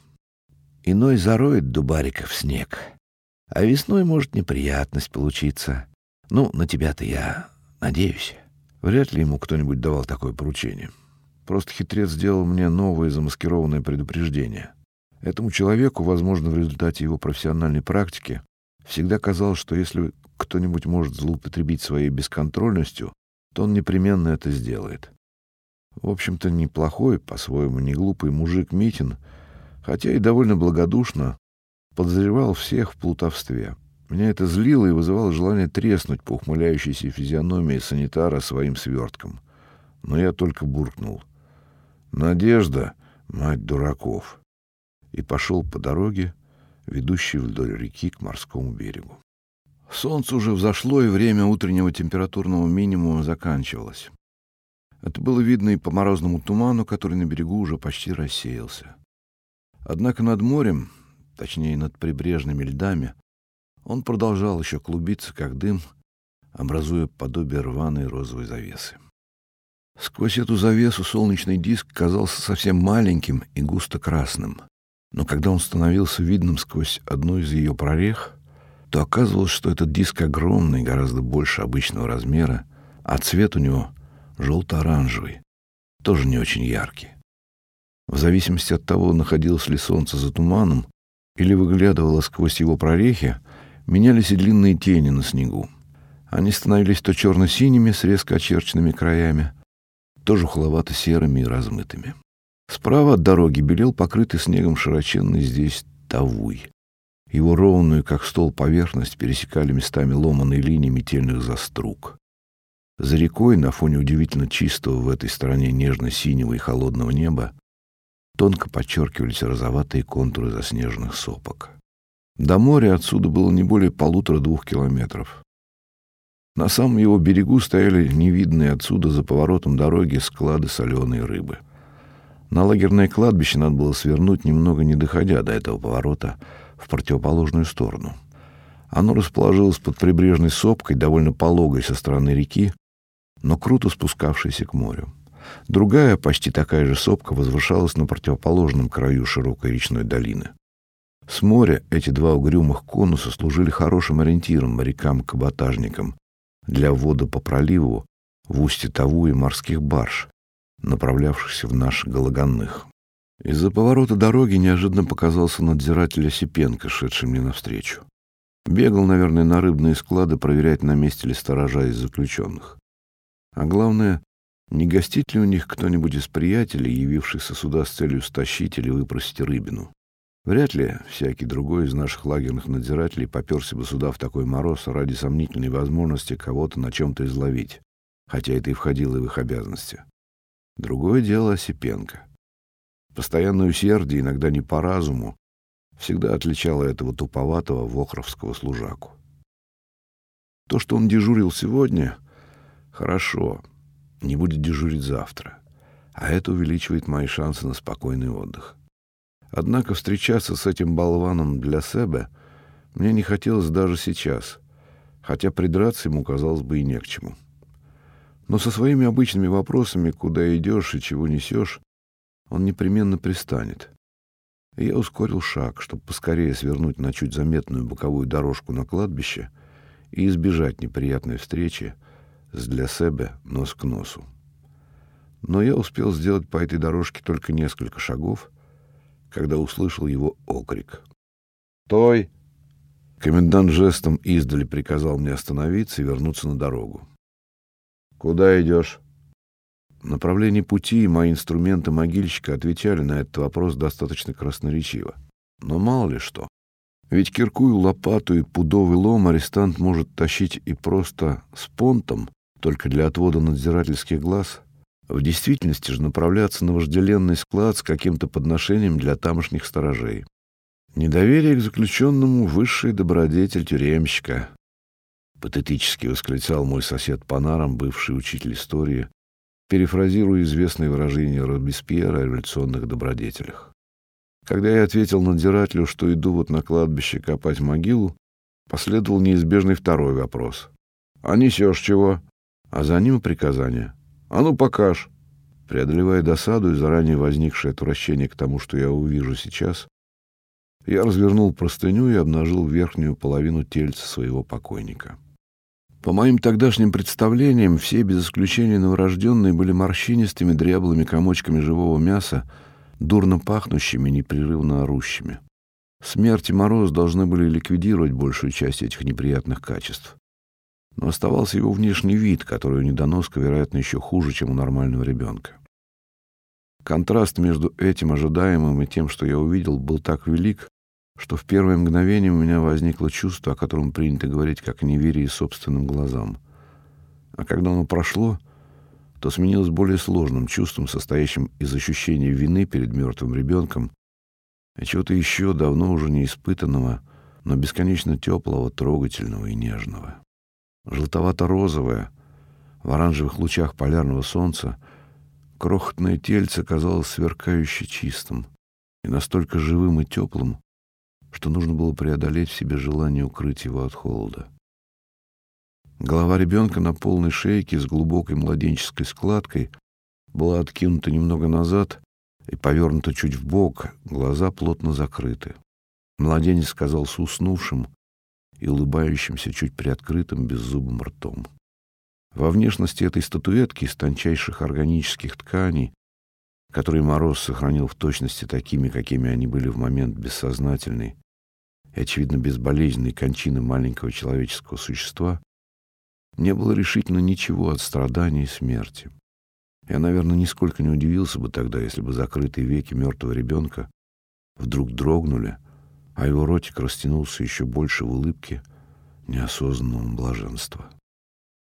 Иной зароет дубариков снег, а весной может неприятность получиться. Ну, на тебя-то я надеюсь. Вряд ли ему кто-нибудь давал такое поручение. Просто хитрец сделал мне новое замаскированное предупреждение. Этому человеку, возможно, в результате его профессиональной практики, всегда казалось, что если кто-нибудь может злоупотребить своей бесконтрольностью, то он непременно это сделает. В общем-то, неплохой, по-своему, не глупый мужик Митин, хотя и довольно благодушно, подозревал всех в плутовстве. Меня это злило и вызывало желание треснуть по ухмыляющейся физиономии санитара своим свертком. Но я только буркнул. «Надежда, мать дураков!» и пошел по дороге, ведущей вдоль реки к морскому берегу. Солнце уже взошло, и время утреннего температурного минимума заканчивалось. Это было видно и по морозному туману, который на берегу уже почти рассеялся. Однако над морем, точнее над прибрежными льдами, он продолжал еще клубиться, как дым, образуя подобие рваной розовой завесы. Сквозь эту завесу солнечный диск казался совсем маленьким и густо красным. Но когда он становился видным сквозь одну из ее прорех, то оказывалось, что этот диск огромный, гораздо больше обычного размера, а цвет у него желто-оранжевый, тоже не очень яркий. В зависимости от того, находилось ли солнце за туманом или выглядывало сквозь его прорехи, менялись и длинные тени на снегу. Они становились то черно-синими с резко очерченными краями, то жухловато-серыми и размытыми. Справа от дороги белел покрытый снегом широченный здесь Тавуй. Его ровную, как стол, поверхность пересекали местами ломаные линии метельных заструг. За рекой, на фоне удивительно чистого в этой стороне нежно-синего и холодного неба, тонко подчеркивались розоватые контуры заснеженных сопок. До моря отсюда было не более полутора-двух километров. На самом его берегу стояли невидные отсюда за поворотом дороги склады соленой рыбы. На лагерное кладбище надо было свернуть, немного не доходя до этого поворота, в противоположную сторону. Оно расположилось под прибрежной сопкой, довольно пологой со стороны реки, но круто спускавшейся к морю. Другая, почти такая же сопка, возвышалась на противоположном краю широкой речной долины. С моря эти два угрюмых конуса служили хорошим ориентиром морякам-каботажникам для ввода по проливу в устье Таву и морских барж, направлявшихся в наш Гологанных. Из-за поворота дороги неожиданно показался надзиратель Осипенко, шедший мне навстречу. Бегал, наверное, на рыбные склады проверять, на месте ли сторожа из заключенных. А главное, не гостит ли у них кто-нибудь из приятелей, явившихся сюда с целью стащить или выпросить рыбину. Вряд ли всякий другой из наших лагерных надзирателей поперся бы сюда в такой мороз ради сомнительной возможности кого-то на чем-то изловить, хотя это и входило в их обязанности. Другое дело Осипенко. Постоянное усердие, иногда не по разуму, всегда отличало этого туповатого вохровского служаку. То, что он дежурил сегодня, хорошо, не будет дежурить завтра, а это увеличивает мои шансы на спокойный отдых. Однако встречаться с этим болваном для себя мне не хотелось даже сейчас, хотя придраться ему казалось бы и не к чему. Но со своими обычными вопросами, куда идешь и чего несешь, он непременно пристанет. И я ускорил шаг, чтобы поскорее свернуть на чуть заметную боковую дорожку на кладбище и избежать неприятной встречи с для себя нос к носу. Но я успел сделать по этой дорожке только несколько шагов, когда услышал его окрик. «Стой!» Комендант жестом издали приказал мне остановиться и вернуться на дорогу. «Куда идешь?» Направление пути и мои инструменты могильщика отвечали на этот вопрос достаточно красноречиво. Но мало ли что. Ведь киркую, лопату и пудовый лом арестант может тащить и просто с понтом, только для отвода надзирательских глаз. В действительности же направляться на вожделенный склад с каким-то подношением для тамошних сторожей. Недоверие к заключенному — высший добродетель тюремщика, патетически восклицал мой сосед по нарам, бывший учитель истории, перефразируя известные выражения Робеспьера о революционных добродетелях. Когда я ответил надзирателю, что иду вот на кладбище копать могилу, последовал неизбежный второй вопрос. «А несешь чего?» А за ним приказание. «А ну, покаж!» Преодолевая досаду и заранее возникшее отвращение к тому, что я увижу сейчас, я развернул простыню и обнажил верхнюю половину тельца своего покойника. По моим тогдашним представлениям, все, без исключения новорожденные, были морщинистыми дряблыми комочками живого мяса, дурно пахнущими, непрерывно орущими. Смерть и мороз должны были ликвидировать большую часть этих неприятных качеств. Но оставался его внешний вид, который у недоноска, вероятно, еще хуже, чем у нормального ребенка. Контраст между этим ожидаемым и тем, что я увидел, был так велик, что в первое мгновение у меня возникло чувство, о котором принято говорить как о неверии собственным глазам. А когда оно прошло, то сменилось более сложным чувством, состоящим из ощущения вины перед мертвым ребенком и чего-то еще давно уже не испытанного, но бесконечно теплого, трогательного и нежного. Желтовато-розовое, в оранжевых лучах полярного солнца, крохотное тельце казалось сверкающе чистым и настолько живым и теплым, что нужно было преодолеть в себе желание укрыть его от холода. Голова ребенка на полной шейке с глубокой младенческой складкой была откинута немного назад и повернута чуть в бок, глаза плотно закрыты. Младенец казался уснувшим и улыбающимся чуть приоткрытым беззубым ртом. Во внешности этой статуэтки из тончайших органических тканей, которые Мороз сохранил в точности такими, какими они были в момент бессознательной, и, очевидно, безболезненной кончины маленького человеческого существа, не было решительно ничего от страдания и смерти. Я, наверное, нисколько не удивился бы тогда, если бы закрытые веки мертвого ребенка вдруг дрогнули, а его ротик растянулся еще больше в улыбке неосознанного блаженства.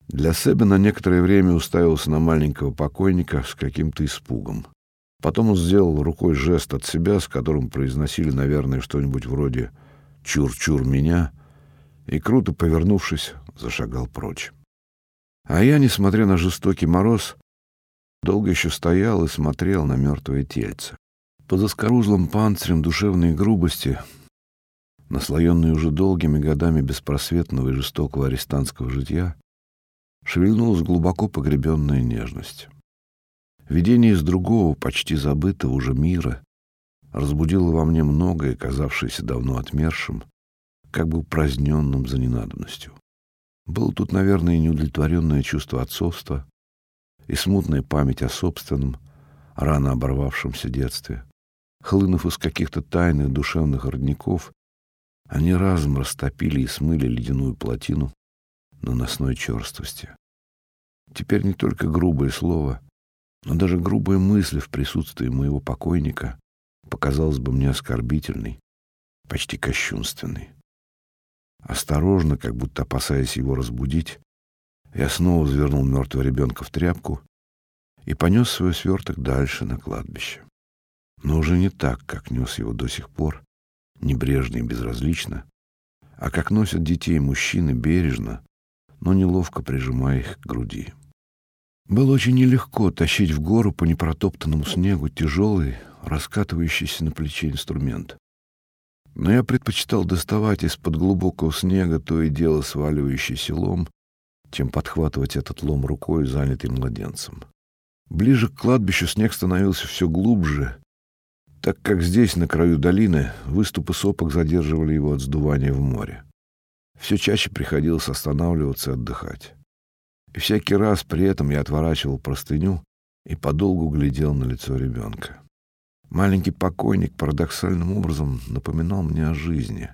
Для Себа на некоторое время уставился на маленького покойника с каким-то испугом. Потом он сделал рукой жест от себя, с которым произносили, наверное, что-нибудь вроде «чур-чур меня», и, круто повернувшись, зашагал прочь. А я, несмотря на жестокий мороз, долго еще стоял и смотрел на мертвое тельце. Под заскорузлым панцирем душевной грубости, наслоенной уже долгими годами беспросветного и жестокого арестантского житья, шевельнулась глубоко погребенная нежность. Видение из другого, почти забытого уже мира, разбудило во мне многое, казавшееся давно отмершим, как бы упраздненным за ненадобностью. Было тут, наверное, и неудовлетворенное чувство отцовства, и смутная память о собственном, рано оборвавшемся детстве. Хлынув из каких-то тайных душевных родников, они разом растопили и смыли ледяную плотину наносной черствости. Теперь не только грубое слово, но даже грубая мысль в присутствии моего покойника показалась бы мне оскорбительной, почти кощунственной. Осторожно, как будто опасаясь его разбудить, я снова завернул мертвого ребенка в тряпку и понес свой сверток дальше на кладбище. Но уже не так, как нес его до сих пор, небрежно и безразлично, а как носят детей мужчины бережно, но неловко прижимая их к груди. Было очень нелегко тащить в гору по непротоптанному снегу тяжелый, раскатывающийся на плече инструмент. Но я предпочитал доставать из-под глубокого снега то и дело сваливающийся лом, чем подхватывать этот лом рукой, занятой младенцем. Ближе к кладбищу снег становился все глубже, так как здесь, на краю долины, выступы сопок задерживали его от сдувания в море. Все чаще приходилось останавливаться и отдыхать. И всякий раз при этом я отворачивал простыню и подолгу глядел на лицо ребенка. Маленький покойник парадоксальным образом напоминал мне о жизни,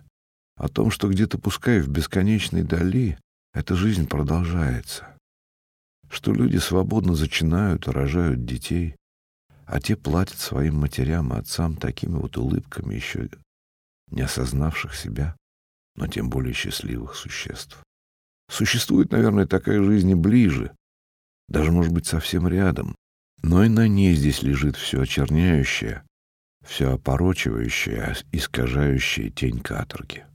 о том, что где-то, пускай в бесконечной дали, эта жизнь продолжается, что люди свободно зачинают и рожают детей, а те платят своим матерям и отцам такими вот улыбками еще не осознавших себя, но тем более счастливых существ. Существует, наверное, такая жизнь и ближе, даже, может быть, совсем рядом, но и на ней здесь лежит все очерняющее, все опорочивающее, искажающее тень каторги.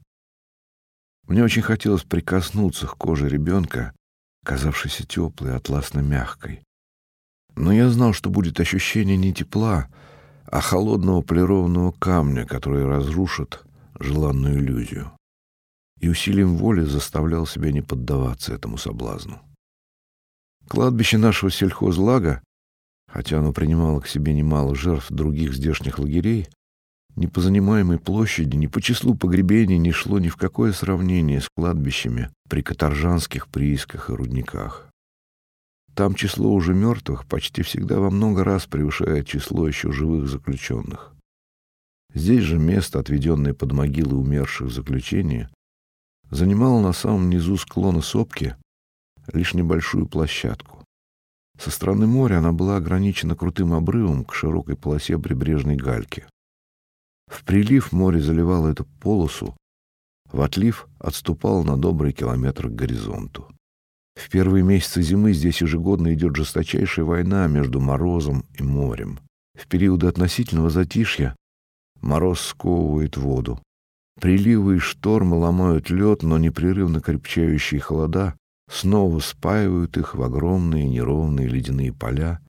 Мне очень хотелось прикоснуться к коже ребенка, казавшейся теплой, атласно-мягкой. Но я знал, что будет ощущение не тепла, а холодного полированного камня, который разрушит желанную иллюзию и усилием воли заставлял себя не поддаваться этому соблазну. Кладбище нашего сельхозлага, хотя оно принимало к себе немало жертв других здешних лагерей, ни по занимаемой площади, ни по числу погребений не шло ни в какое сравнение с кладбищами при каторжанских приисках и рудниках. Там число уже мертвых почти всегда во много раз превышает число еще живых заключенных. Здесь же место, отведенное под могилы умерших в занимала на самом низу склона сопки лишь небольшую площадку. Со стороны моря она была ограничена крутым обрывом к широкой полосе прибрежной гальки. В прилив море заливало эту полосу, в отлив отступало на добрый километр к горизонту. В первые месяцы зимы здесь ежегодно идет жесточайшая война между морозом и морем. В периоды относительного затишья мороз сковывает воду, Приливы и штормы ломают лед, но непрерывно крепчающие холода снова спаивают их в огромные неровные ледяные поля,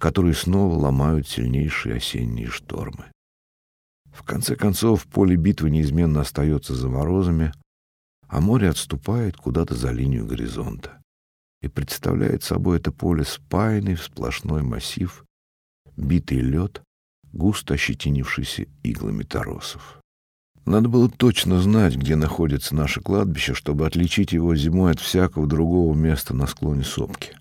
которые снова ломают сильнейшие осенние штормы. В конце концов, поле битвы неизменно остается за морозами, а море отступает куда-то за линию горизонта и представляет собой это поле спаянный в сплошной массив, битый лед, густо ощетинившийся иглами торосов. Надо было точно знать, где находится наше кладбище, чтобы отличить его зимой от всякого другого места на склоне сопки.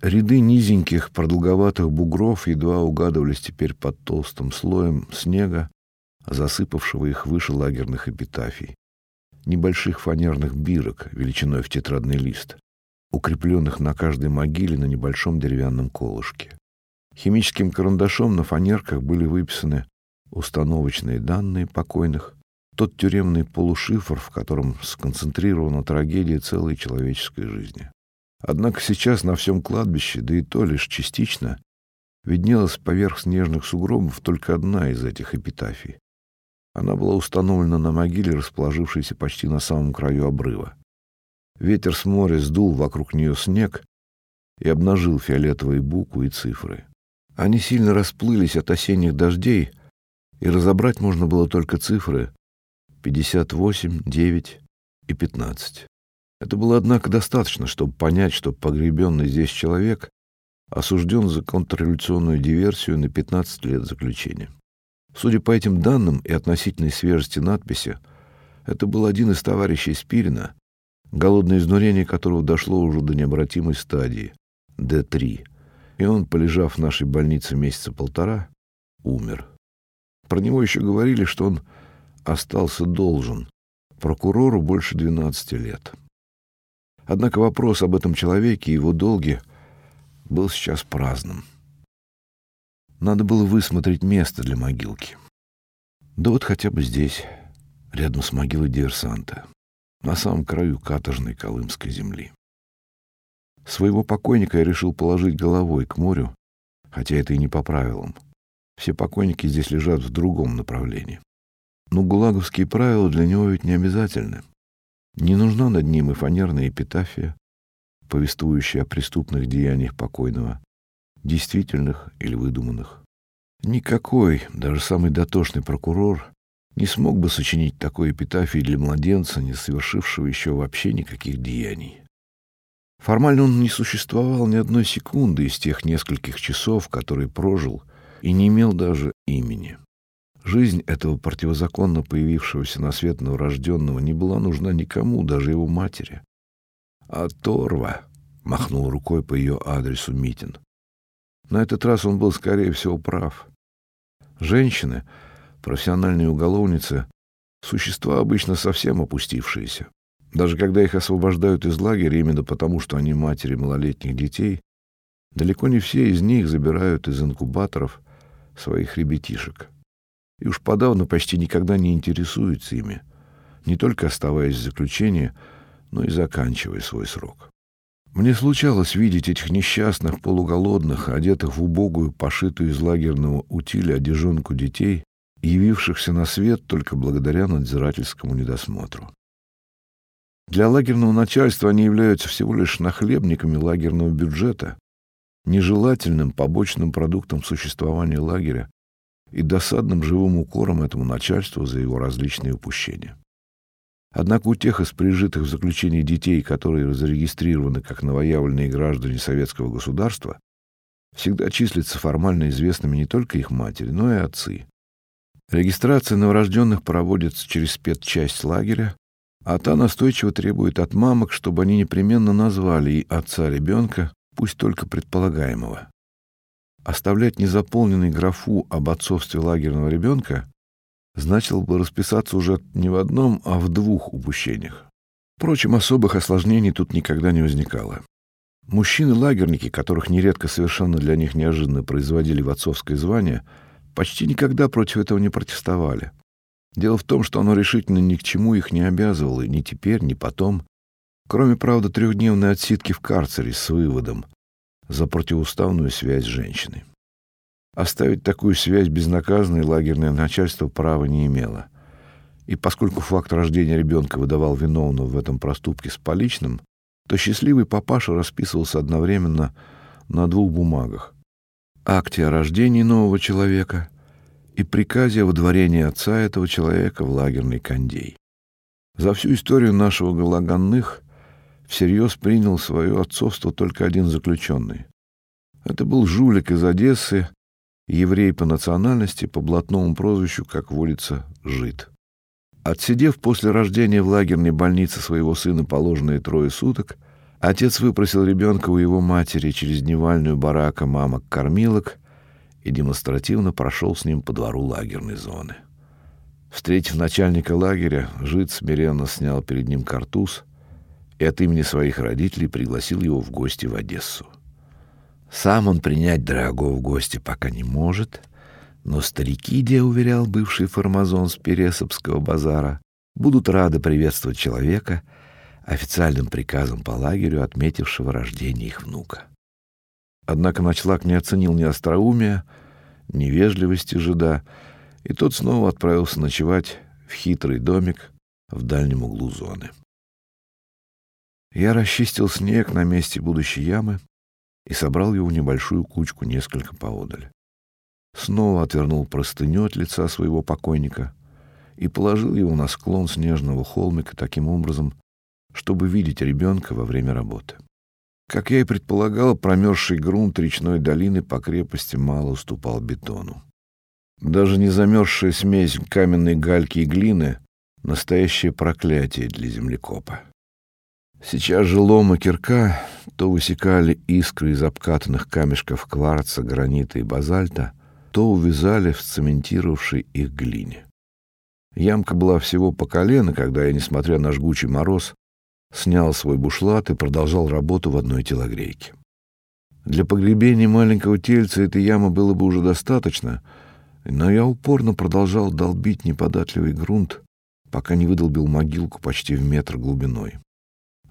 Ряды низеньких продолговатых бугров едва угадывались теперь под толстым слоем снега, засыпавшего их выше лагерных эпитафий. Небольших фанерных бирок величиной в тетрадный лист, укрепленных на каждой могиле на небольшом деревянном колышке. Химическим карандашом на фанерках были выписаны установочные данные покойных, тот тюремный полушифр, в котором сконцентрирована трагедия целой человеческой жизни. Однако сейчас на всем кладбище, да и то лишь частично, виднелась поверх снежных сугробов только одна из этих эпитафий. Она была установлена на могиле, расположившейся почти на самом краю обрыва. Ветер с моря сдул вокруг нее снег и обнажил фиолетовые буквы и цифры. Они сильно расплылись от осенних дождей, и разобрать можно было только цифры 58, 9 и 15. Это было, однако, достаточно, чтобы понять, что погребенный здесь человек осужден за контрреволюционную диверсию на 15 лет заключения. Судя по этим данным и относительной свежести надписи, это был один из товарищей Спирина, голодное изнурение которого дошло уже до необратимой стадии – D3, и он, полежав в нашей больнице месяца полтора, умер. Про него еще говорили, что он остался должен прокурору больше 12 лет. Однако вопрос об этом человеке и его долге был сейчас праздным. Надо было высмотреть место для могилки. Да вот хотя бы здесь, рядом с могилой диверсанта, на самом краю каторжной Колымской земли. Своего покойника я решил положить головой к морю, хотя это и не по правилам. Все покойники здесь лежат в другом направлении. Но гулаговские правила для него ведь не обязательны. Не нужна над ним и фанерная эпитафия, повествующая о преступных деяниях покойного, действительных или выдуманных. Никакой, даже самый дотошный прокурор, не смог бы сочинить такой эпитафии для младенца, не совершившего еще вообще никаких деяний. Формально он не существовал ни одной секунды из тех нескольких часов, которые прожил, и не имел даже имени. Жизнь этого противозаконно появившегося на свет новорожденного не была нужна никому, даже его матери. «А Торва!» — махнул рукой по ее адресу Митин. На этот раз он был, скорее всего, прав. Женщины, профессиональные уголовницы, существа обычно совсем опустившиеся. Даже когда их освобождают из лагеря именно потому, что они матери малолетних детей, далеко не все из них забирают из инкубаторов своих ребятишек. И уж подавно почти никогда не интересуются ими, не только оставаясь в заключении, но и заканчивая свой срок. Мне случалось видеть этих несчастных, полуголодных, одетых в убогую, пошитую из лагерного утиля одежонку детей, явившихся на свет только благодаря надзирательскому недосмотру. Для лагерного начальства они являются всего лишь нахлебниками лагерного бюджета, нежелательным побочным продуктом существования лагеря и досадным живым укором этому начальству за его различные упущения. Однако у тех из прижитых в заключении детей, которые зарегистрированы как новоявленные граждане советского государства, всегда числятся формально известными не только их матери, но и отцы. Регистрация новорожденных проводится через спецчасть лагеря, а та настойчиво требует от мамок, чтобы они непременно назвали и отца ребенка, пусть только предполагаемого. Оставлять незаполненной графу об отцовстве лагерного ребенка значило бы расписаться уже не в одном, а в двух упущениях. Впрочем, особых осложнений тут никогда не возникало. Мужчины-лагерники, которых нередко совершенно для них неожиданно производили в отцовское звание, почти никогда против этого не протестовали. Дело в том, что оно решительно ни к чему их не обязывало, ни теперь, ни потом, кроме, правда, трехдневной отсидки в карцере с выводом за противоуставную связь с женщиной. Оставить такую связь безнаказанной лагерное начальство права не имело. И поскольку факт рождения ребенка выдавал виновного в этом проступке с поличным, то счастливый папаша расписывался одновременно на двух бумагах. Акте о рождении нового человека и приказе о выдворении отца этого человека в лагерный кондей. За всю историю нашего Галаганных всерьез принял свое отцовство только один заключенный. Это был жулик из Одессы, еврей по национальности, по блатному прозвищу, как водится, жид. Отсидев после рождения в лагерной больнице своего сына положенные трое суток, отец выпросил ребенка у его матери через дневальную барака мамок-кормилок и демонстративно прошел с ним по двору лагерной зоны. Встретив начальника лагеря, жид смиренно снял перед ним картуз и от имени своих родителей пригласил его в гости в Одессу. Сам он принять дорогого гостя пока не может, но старики, где уверял бывший фармазон с Пересопского базара, будут рады приветствовать человека, официальным приказом по лагерю, отметившего рождение их внука. Однако Ночлак не оценил ни остроумия, ни вежливости жида, и тот снова отправился ночевать в хитрый домик в дальнем углу зоны. Я расчистил снег на месте будущей ямы и собрал его в небольшую кучку несколько поодаль. Снова отвернул простыню от лица своего покойника и положил его на склон снежного холмика таким образом, чтобы видеть ребенка во время работы. Как я и предполагал, промерзший грунт речной долины по крепости мало уступал бетону. Даже не замерзшая смесь каменной гальки и глины — настоящее проклятие для землекопа. Сейчас же лом и кирка то высекали искры из обкатанных камешков кварца, гранита и базальта, то увязали в цементировавшей их глине. Ямка была всего по колено, когда я, несмотря на жгучий мороз, снял свой бушлат и продолжал работу в одной телогрейке. Для погребения маленького тельца этой ямы было бы уже достаточно, но я упорно продолжал долбить неподатливый грунт, пока не выдолбил могилку почти в метр глубиной.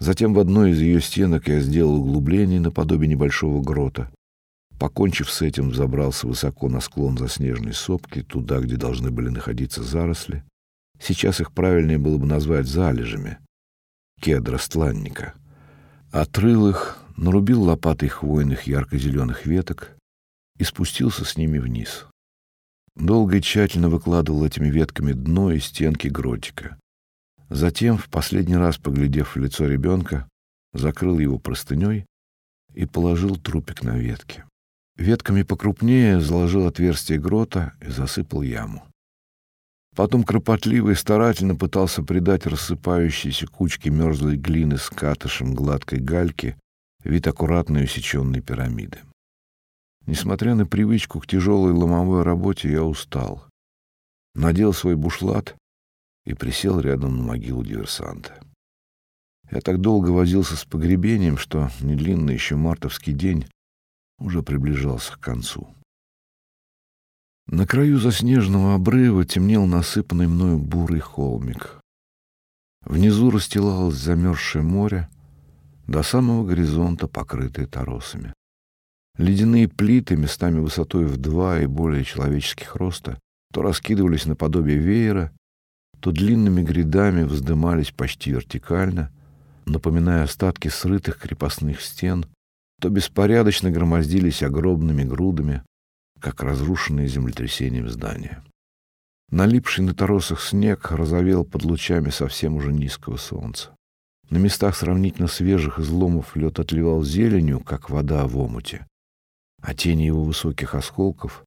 Затем в одной из ее стенок я сделал углубление наподобие небольшого грота. Покончив с этим, забрался высоко на склон заснеженной сопки, туда, где должны были находиться заросли. Сейчас их правильнее было бы назвать залежами, кедра стланника. Отрыл их, нарубил лопатой хвойных ярко-зеленых веток и спустился с ними вниз. Долго и тщательно выкладывал этими ветками дно и стенки гротика. Затем, в последний раз поглядев в лицо ребенка, закрыл его простыней и положил трупик на ветки. Ветками покрупнее заложил отверстие грота и засыпал яму. Потом кропотливо и старательно пытался придать рассыпающейся кучке мерзлой глины с катышем гладкой гальки вид аккуратной усеченной пирамиды. Несмотря на привычку к тяжелой ломовой работе, я устал. Надел свой бушлат и присел рядом на могилу диверсанта. Я так долго возился с погребением, что недлинный еще мартовский день уже приближался к концу. На краю заснеженного обрыва темнел насыпанный мною бурый холмик. Внизу расстилалось замерзшее море, до самого горизонта покрытое торосами. Ледяные плиты, местами высотой в два и более человеческих роста, то раскидывались наподобие веера, то длинными грядами вздымались почти вертикально, напоминая остатки срытых крепостных стен, то беспорядочно громоздились огромными грудами, как разрушенные землетрясением здания. Налипший на торосах снег разовел под лучами совсем уже низкого солнца. На местах сравнительно свежих изломов лед отливал зеленью, как вода в омуте, а тени его высоких осколков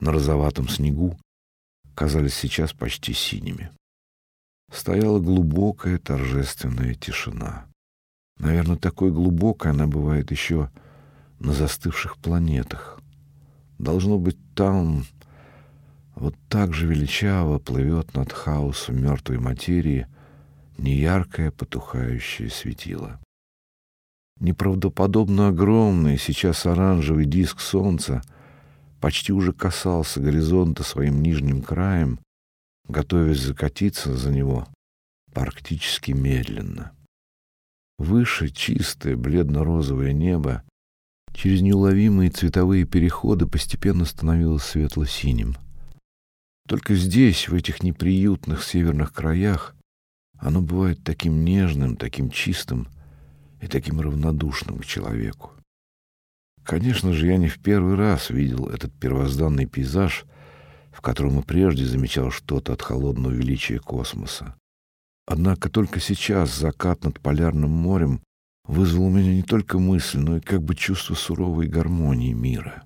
на розоватом снегу казались сейчас почти синими. Стояла глубокая торжественная тишина. Наверное, такой глубокой она бывает еще на застывших планетах. Должно быть, там вот так же величаво плывет над хаосом мертвой материи неяркое потухающее светило. Неправдоподобно огромный сейчас оранжевый диск солнца почти уже касался горизонта своим нижним краем, готовясь закатиться за него практически медленно. Выше чистое бледно-розовое небо через неуловимые цветовые переходы постепенно становилось светло-синим. Только здесь, в этих неприютных северных краях, оно бывает таким нежным, таким чистым и таким равнодушным к человеку. Конечно же, я не в первый раз видел этот первозданный пейзаж, в котором и прежде замечал что-то от холодного величия космоса. Однако только сейчас закат над полярным морем вызвал у меня не только мысль, но и как бы чувство суровой гармонии мира.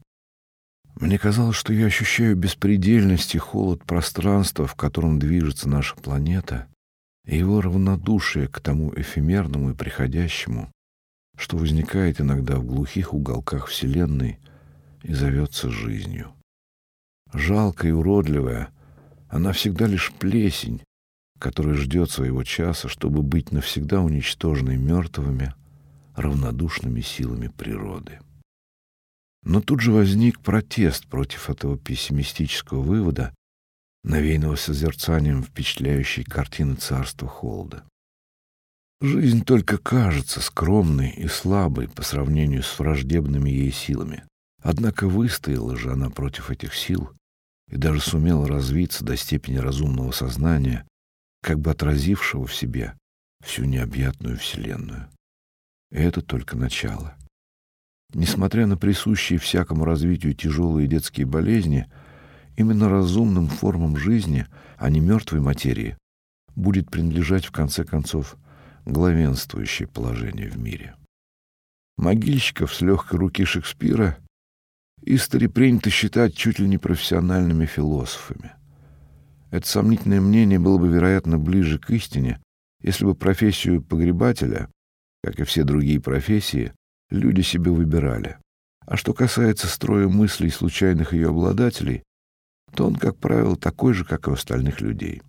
Мне казалось, что я ощущаю беспредельность и холод пространства, в котором движется наша планета, и его равнодушие к тому эфемерному и приходящему, что возникает иногда в глухих уголках Вселенной и зовется жизнью. Жалкая и уродливая, она всегда лишь плесень, которая ждет своего часа, чтобы быть навсегда уничтоженной мертвыми, равнодушными силами природы. Но тут же возник протест против этого пессимистического вывода, навеянного созерцанием впечатляющей картины царства холода. Жизнь только кажется скромной и слабой по сравнению с враждебными ей силами. Однако выстояла же она против этих сил и даже сумела развиться до степени разумного сознания, как бы отразившего в себе всю необъятную Вселенную. И это только начало. Несмотря на присущие всякому развитию тяжелые детские болезни, именно разумным формам жизни, а не мертвой материи, будет принадлежать в конце концов главенствующее положение в мире. Могильщиков с легкой руки Шекспира истори принято считать чуть ли не профессиональными философами. Это сомнительное мнение было бы, вероятно, ближе к истине, если бы профессию погребателя, как и все другие профессии, люди себе выбирали. А что касается строя мыслей случайных ее обладателей, то он, как правило, такой же, как и у остальных людей.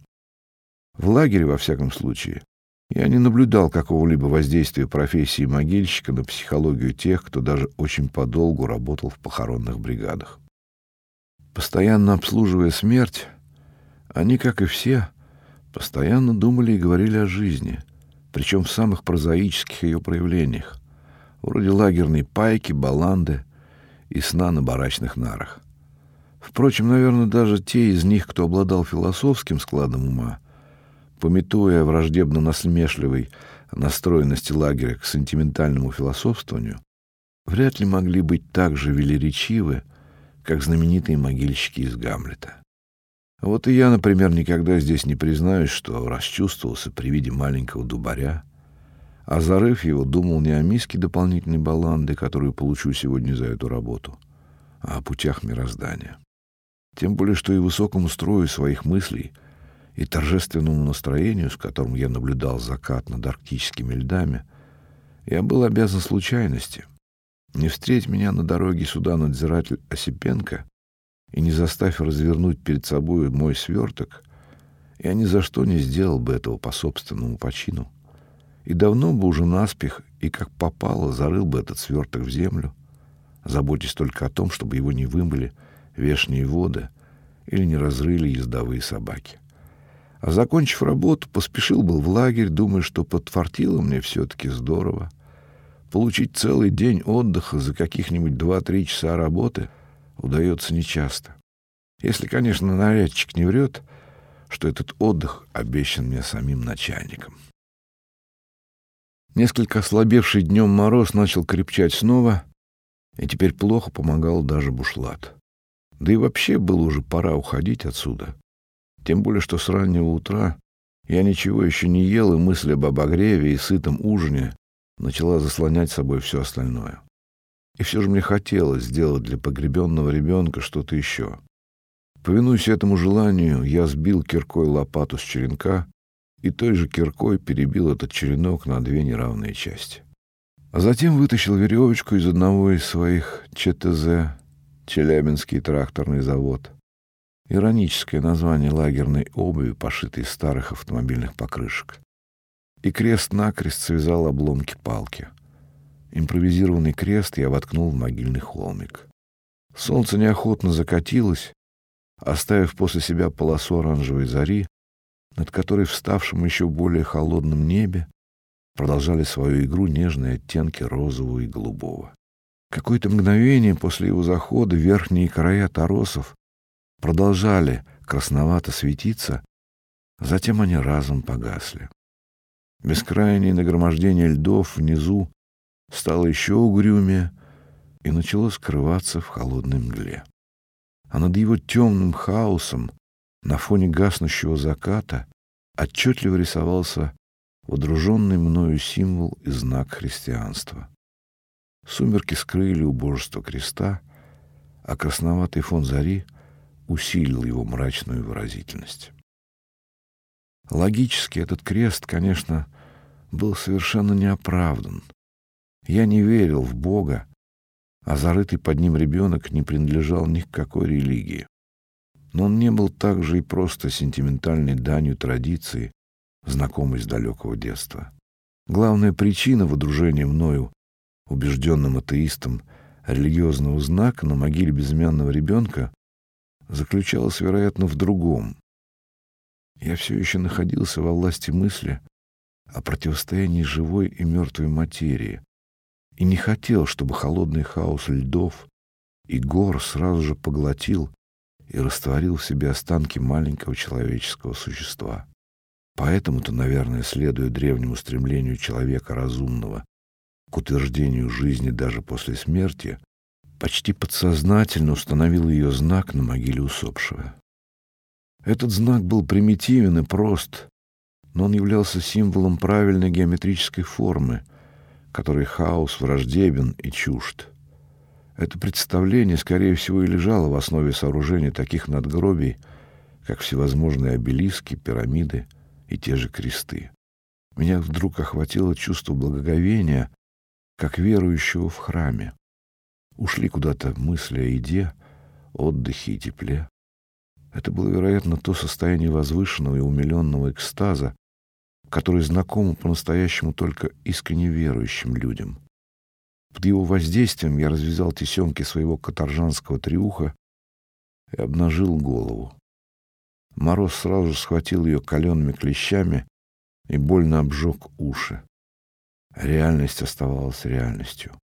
В лагере, во всяком случае, я не наблюдал какого-либо воздействия профессии могильщика на психологию тех, кто даже очень подолгу работал в похоронных бригадах. Постоянно обслуживая смерть, они, как и все, постоянно думали и говорили о жизни, причем в самых прозаических ее проявлениях, вроде лагерной пайки, баланды и сна на барачных нарах. Впрочем, наверное, даже те из них, кто обладал философским складом ума, пометуя враждебно-насмешливой настроенности лагеря к сентиментальному философствованию, вряд ли могли быть так же велеречивы, как знаменитые могильщики из Гамлета. Вот и я, например, никогда здесь не признаюсь, что расчувствовался при виде маленького дубаря, а зарыв его, думал не о миске дополнительной баланды, которую получу сегодня за эту работу, а о путях мироздания. Тем более, что и высокому строю своих мыслей и торжественному настроению, с которым я наблюдал закат над арктическими льдами, я был обязан случайности. Не встреть меня на дороге сюда надзиратель Осипенко и не заставь развернуть перед собой мой сверток, я ни за что не сделал бы этого по собственному почину. И давно бы уже наспех и как попало зарыл бы этот сверток в землю, заботясь только о том, чтобы его не вымыли вешние воды или не разрыли ездовые собаки. А закончив работу, поспешил был в лагерь, думая, что подфартило мне все-таки здорово. Получить целый день отдыха за каких-нибудь два-три часа работы удается нечасто. Если, конечно, нарядчик не врет, что этот отдых обещан мне самим начальником. Несколько ослабевший днем мороз начал крепчать снова, и теперь плохо помогал даже бушлат. Да и вообще было уже пора уходить отсюда. Тем более, что с раннего утра я ничего еще не ел, и мысль об обогреве и сытом ужине начала заслонять собой все остальное. И все же мне хотелось сделать для погребенного ребенка что-то еще. Повинуясь этому желанию, я сбил киркой лопату с черенка и той же киркой перебил этот черенок на две неравные части. А затем вытащил веревочку из одного из своих ЧТЗ, Челябинский тракторный завод. Ироническое название лагерной обуви, пошитой из старых автомобильных покрышек. И крест-накрест связал обломки палки. Импровизированный крест я воткнул в могильный холмик. Солнце неохотно закатилось, оставив после себя полосу оранжевой зари, над которой в ставшем еще более холодном небе продолжали свою игру нежные оттенки розового и голубого. Какое-то мгновение после его захода верхние края торосов продолжали красновато светиться, затем они разом погасли. Бескрайнее нагромождение льдов внизу стало еще угрюмее и начало скрываться в холодной мгле. А над его темным хаосом на фоне гаснущего заката отчетливо рисовался водруженный мною символ и знак христианства. Сумерки скрыли убожество креста, а красноватый фон зари усилил его мрачную выразительность. Логически этот крест, конечно, был совершенно неоправдан — я не верил в Бога, а зарытый под ним ребенок не принадлежал ни к какой религии. Но он не был также и просто сентиментальной данью традиции, знакомой с далекого детства. Главная причина водружения мною, убежденным атеистом, религиозного знака на могиле безымянного ребенка заключалась, вероятно, в другом. Я все еще находился во власти мысли о противостоянии живой и мертвой материи и не хотел, чтобы холодный хаос льдов и гор сразу же поглотил и растворил в себе останки маленького человеческого существа. Поэтому-то, наверное, следуя древнему стремлению человека разумного к утверждению жизни даже после смерти, почти подсознательно установил ее знак на могиле усопшего. Этот знак был примитивен и прост, но он являлся символом правильной геометрической формы, которой хаос враждебен и чужд. Это представление, скорее всего, и лежало в основе сооружения таких надгробий, как всевозможные обелиски, пирамиды и те же кресты. Меня вдруг охватило чувство благоговения, как верующего в храме. Ушли куда-то мысли о еде, отдыхе и тепле. Это было, вероятно, то состояние возвышенного и умиленного экстаза, которое знакомо по-настоящему только искренне верующим людям. Под его воздействием я развязал тесемки своего каторжанского триуха и обнажил голову. Мороз сразу схватил ее калеными клещами и больно обжег уши. Реальность оставалась реальностью.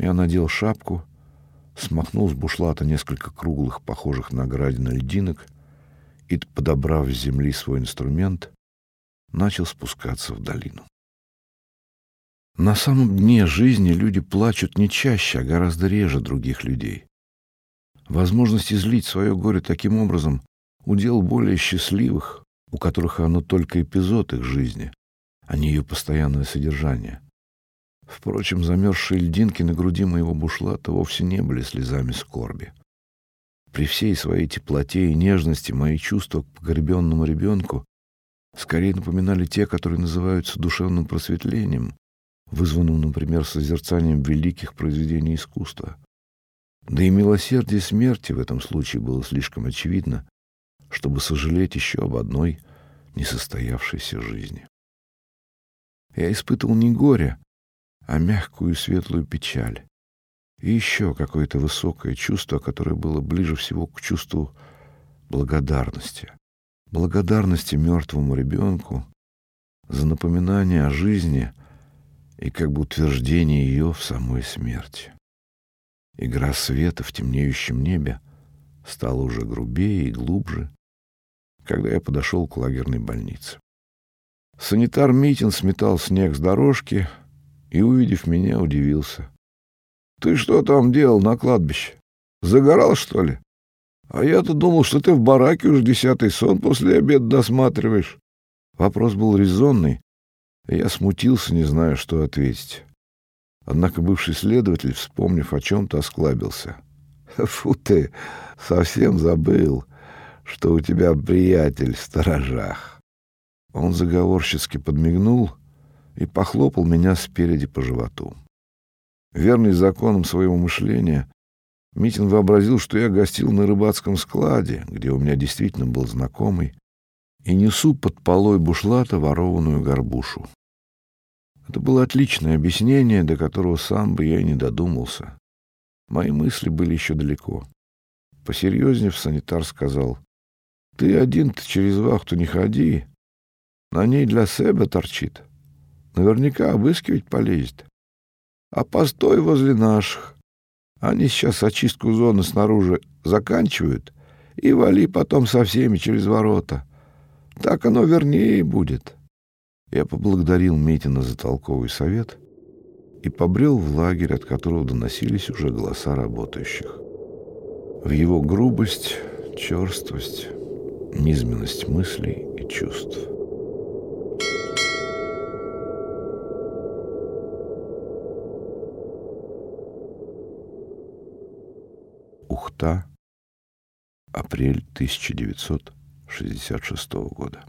Я надел шапку, смахнул с бушлата несколько круглых, похожих на градины льдинок и, подобрав с земли свой инструмент, начал спускаться в долину. На самом дне жизни люди плачут не чаще, а гораздо реже других людей. Возможность излить свое горе таким образом — удел более счастливых, у которых оно только эпизод их жизни, а не ее постоянное содержание. Впрочем, замерзшие льдинки на груди моего бушлата вовсе не были слезами скорби. При всей своей теплоте и нежности мои чувства к погребенному ребенку скорее напоминали те, которые называются душевным просветлением, вызванным, например, созерцанием великих произведений искусства. Да и милосердие смерти в этом случае было слишком очевидно, чтобы сожалеть еще об одной несостоявшейся жизни. Я испытывал не горе, а мягкую и светлую печаль. И еще какое-то высокое чувство, которое было ближе всего к чувству благодарности. Благодарности мертвому ребенку за напоминание о жизни и как бы утверждение ее в самой смерти. Игра света в темнеющем небе стала уже грубее и глубже, когда я подошел к лагерной больнице. Санитар Митин сметал снег с дорожки и, увидев меня, удивился. — Ты что там делал на кладбище? Загорал, что ли? А я-то думал, что ты в бараке уже десятый сон после обеда досматриваешь. Вопрос был резонный, и я смутился, не зная, что ответить. Однако бывший следователь, вспомнив о чем-то, осклабился. — Фу ты, совсем забыл, что у тебя приятель в сторожах. Он заговорщицки подмигнул и похлопал меня спереди по животу. Верный законам своего мышления, Митин вообразил, что я гостил на рыбацком складе, где у меня действительно был знакомый, и несу под полой бушлата ворованную горбушу. Это было отличное объяснение, до которого сам бы я и не додумался. Мои мысли были еще далеко. Посерьезнее санитар сказал, «Ты один-то через вахту не ходи, на ней для себя торчит. Наверняка обыскивать полезет. А постой возле наших. Они сейчас очистку зоны снаружи заканчивают, и вали потом со всеми через ворота. Так оно вернее будет. Я поблагодарил Метина за толковый совет и побрел в лагерь, от которого доносились уже голоса работающих. В его грубость, черствость, низменность мыслей и чувств. Ухта, апрель 1966 года.